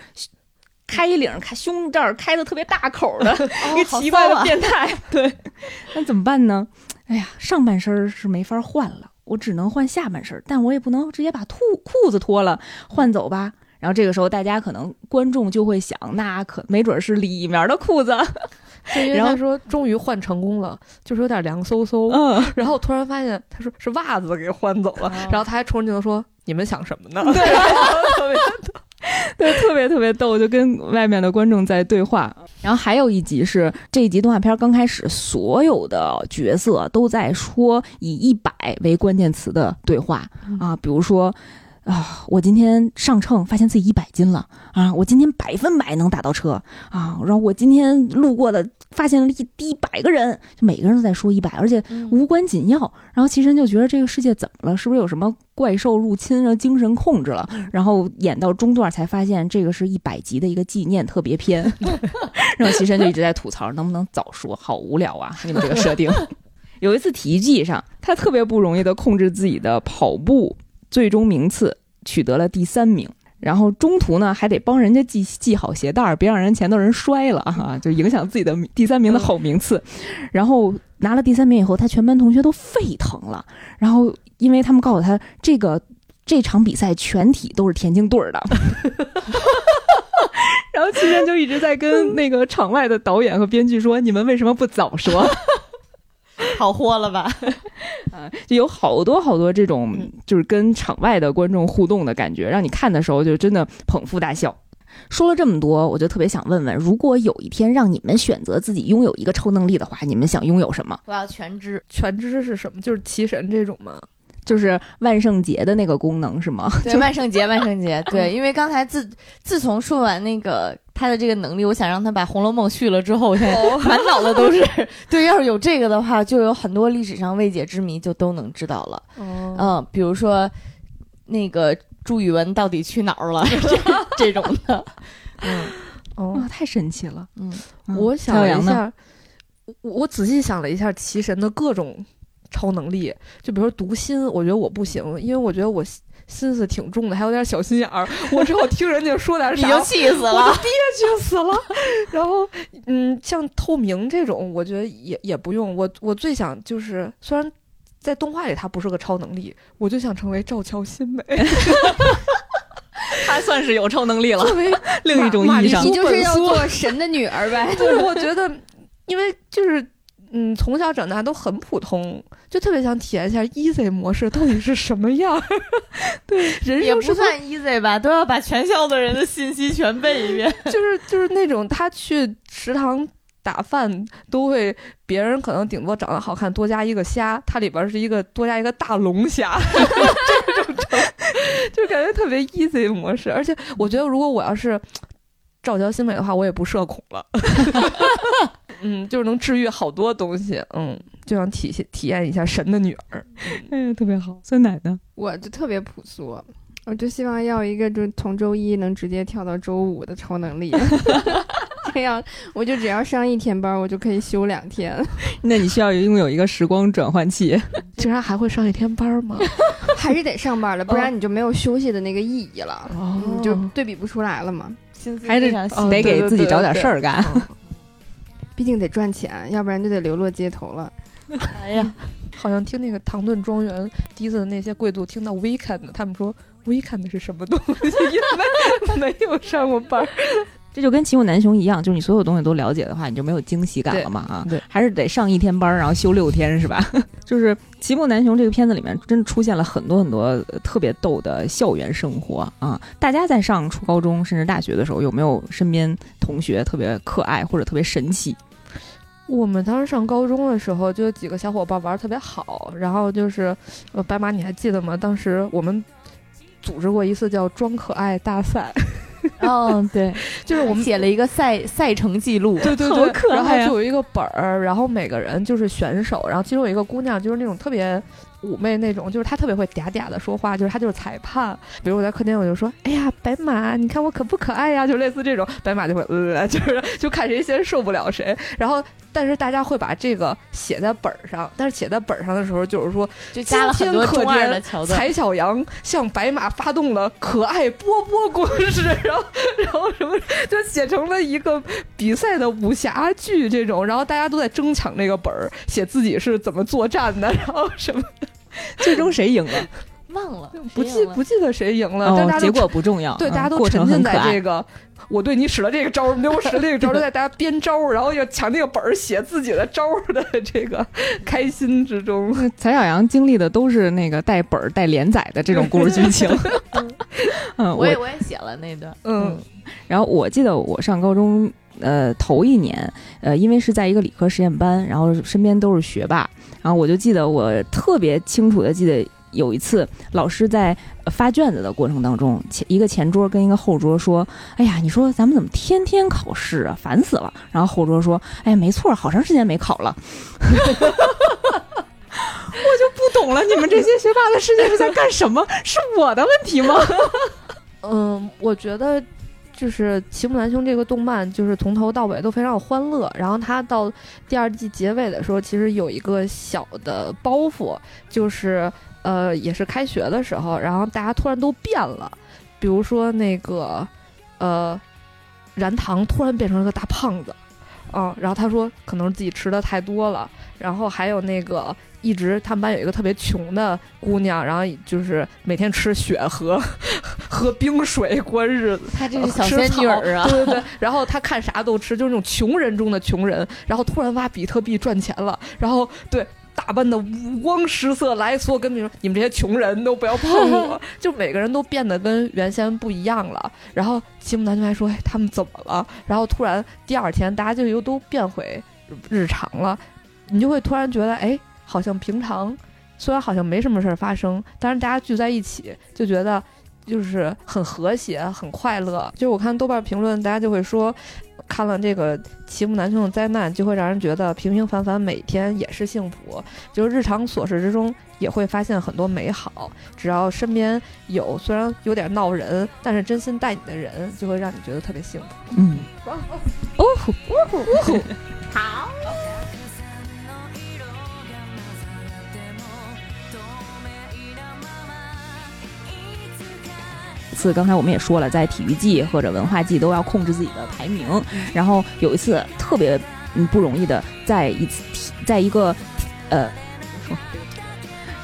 开领、开胸这儿开的特别大口的一个奇怪的变态。对，(laughs) 那怎么办呢？哎呀，上半身是没法换了，我只能换下半身，但我也不能直接把裤裤子脱了换走吧。然后这个时候，大家可能观众就会想，那可没准是里面的裤子。(laughs) 然后说终于换成功了，就是有点凉飕飕。嗯，然后突然发现他说是袜子给换走了，然后他还冲着镜头说。你们想什么呢？对，特别逗，对，特别特别逗，就跟外面的观众在对话。然后还有一集是这一集动画片刚开始，所有的角色都在说以一百为关键词的对话啊，比如说。啊！我今天上秤，发现自己一百斤了啊！我今天百分百能打到车啊！然后我今天路过的，发现了一一百个人，就每个人都在说一百，而且无关紧要。然后齐神就觉得这个世界怎么了？是不是有什么怪兽入侵，然后精神控制了？然后演到中段才发现，这个是一百集的一个纪念特别篇。(laughs) 然后齐神就一直在吐槽，能不能早说？好无聊啊！你们这个设定。(laughs) 有一次体育季上，他特别不容易的控制自己的跑步。最终名次取得了第三名，然后中途呢还得帮人家系系好鞋带儿，别让人前头人摔了哈，就影响自己的第三名的好名次。然后拿了第三名以后，他全班同学都沸腾了。然后因为他们告诉他，这个这场比赛全体都是田径队的。(laughs) 然后期间就一直在跟那个场外的导演和编剧说：“你们为什么不早说？” (laughs) 好豁了吧，(laughs) 啊，就有好多好多这种，就是跟场外的观众互动的感觉，让你看的时候就真的捧腹大笑。说了这么多，我就特别想问问，如果有一天让你们选择自己拥有一个超能力的话，你们想拥有什么？我要全知，全知是什么？就是奇神这种吗？(laughs) 就是万圣节的那个功能是吗？对，万圣节，万圣节，(laughs) 对，因为刚才自自从说完那个。他的这个能力，我想让他把《红楼梦》续了之后，现在满脑子都是。(laughs) 对，要是有这个的话，就有很多历史上未解之谜就都能知道了。嗯，比如说那个朱雨文到底去哪儿了？(laughs) 这种的。嗯，哦，太神奇了。嗯，我想了一下，我我仔细想了一下，奇神的各种超能力，就比如说读心，我觉得我不行，因为我觉得我。心思挺重的，还有点小心眼儿。我只好听人家说点啥，你就气死了，我就憋屈死了。然后，嗯，像透明这种，我觉得也也不用。我我最想就是，虽然在动画里它不是个超能力，我就想成为赵乔新美。(laughs) 他算是有超能力了，作为另一种意义上，你就是要做神的女儿呗。(laughs) 对，我觉得，因为就是。嗯，从小长大都很普通，就特别想体验一下 easy 模式到底是什么样。(laughs) 对，人也不算 easy 吧，都要把全校的人的信息全背一遍。就是就是那种他去食堂打饭，都会别人可能顶多长得好看，多加一个虾，它里边是一个多加一个大龙虾，(laughs) 这种就感觉特别 easy 模式。而且我觉得，如果我要是赵乔新美的话，我也不社恐了。(laughs) 嗯，就是能治愈好多东西，嗯，就想体现体验一下神的女儿，哎，特别好。酸奶呢？我就特别朴素，我就希望要一个，就从周一能直接跳到周五的超能力，(laughs) 这样我就只要上一天班，我就可以休两天。(laughs) 那你需要拥有一个时光转换器，(laughs) 竟然还会上一天班吗？还是得上班了，不然你就没有休息的那个意义了，就对比不出来了嘛。还得得给自己找点事儿干。毕竟得赚钱，要不然就得流落街头了。(laughs) 哎呀，好像听那个唐顿庄园第一次那些贵族听到 weekend，他们说 weekend 是什么东西？(laughs) 因为没有上过班。(laughs) 这就跟骑虎难雄一样，就是你所有东西都了解的话，你就没有惊喜感了嘛啊？对，还是得上一天班，然后休六天是吧？就是《骑虎难雄》这个片子里面，真的出现了很多很多特别逗的校园生活啊！大家在上初高中甚至大学的时候，有没有身边同学特别可爱或者特别神奇？我们当时上高中的时候，就有几个小伙伴玩的特别好，然后就是呃，白马，你还记得吗？当时我们组织过一次叫“装可爱大赛”。嗯，对，就是我们写了一个赛赛程记录，对对对，然后就有一个本儿，然后每个人就是选手，然后其中有一个姑娘就是那种特别。妩媚那种，就是他特别会嗲嗲的说话，就是他就是裁判。比如我在客厅，我就说：“哎呀，白马，你看我可不可爱呀？”就类似这种，白马就会呃，(laughs) 就是就看谁先受不了谁。然后，但是大家会把这个写在本上，但是写在本上的时候，就是说，就加了很多中二的桥段。蔡小羊向白马发动了可爱波波攻势，(laughs) 然后，然后什么就写成了一个比赛的武侠剧这种，然后大家都在争抢那个本儿，写自己是怎么作战的，然后什么。(laughs) 最终谁赢了？忘了，不记不记得谁赢了。但结果不重要。对，大家都沉浸在这个，我对你使了这个招，你对我使了这个招，都在大家编招，然后又抢那个本儿写自己的招的这个开心之中。(laughs) 蔡小阳经历的都是那个带本儿带连载的这种故事剧情。(laughs) 嗯，我也我也写了那段。嗯，然后我记得我上高中呃头一年呃，因为是在一个理科实验班，然后身边都是学霸。然后我就记得，我特别清楚的记得有一次，老师在发卷子的过程当中，前一个前桌跟一个后桌说：“哎呀，你说咱们怎么天天考试啊，烦死了。”然后后桌说：“哎，没错，好长时间没考了。(laughs) ”我就不懂了，你们这些学霸的世界是在干什么？是我的问题吗？(laughs) 嗯，我觉得。就是《奇木楠雄》这个动漫，就是从头到尾都非常有欢乐。然后它到第二季结尾的时候，其实有一个小的包袱，就是呃，也是开学的时候，然后大家突然都变了。比如说那个呃，燃堂突然变成了个大胖子，嗯，然后他说可能自己吃的太多了。然后还有那个。一直他们班有一个特别穷的姑娘，然后就是每天吃雪和 (laughs) 喝冰水过日子。她这是小仙女儿啊！对对对。然后她看啥都吃，就是那种穷人中的穷人。然后突然挖比特币赚钱了，然后对打扮的五光十色来说，跟你说你们这些穷人都不要碰我。(laughs) 就每个人都变得跟原先不一样了。然后吉姆男就还说：“哎，他们怎么了？”然后突然第二天大家就又都变回日常了，你就会突然觉得哎。好像平常，虽然好像没什么事儿发生，但是大家聚在一起就觉得就是很和谐、很快乐。就是我看豆瓣评论，大家就会说，看了这个齐木南雄的灾难，就会让人觉得平平凡凡每天也是幸福。就是日常琐事之中也会发现很多美好。只要身边有虽然有点闹人，但是真心待你的人，就会让你觉得特别幸福。嗯，哦呼哦呼哦呼，好。次刚才我们也说了，在体育季或者文化季都要控制自己的排名。然后有一次特别不容易的，在一次体，在一个呃，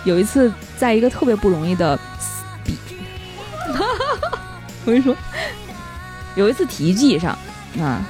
有一次在一个特别不容易的比，(laughs) 我跟你说，有一次体育季上啊，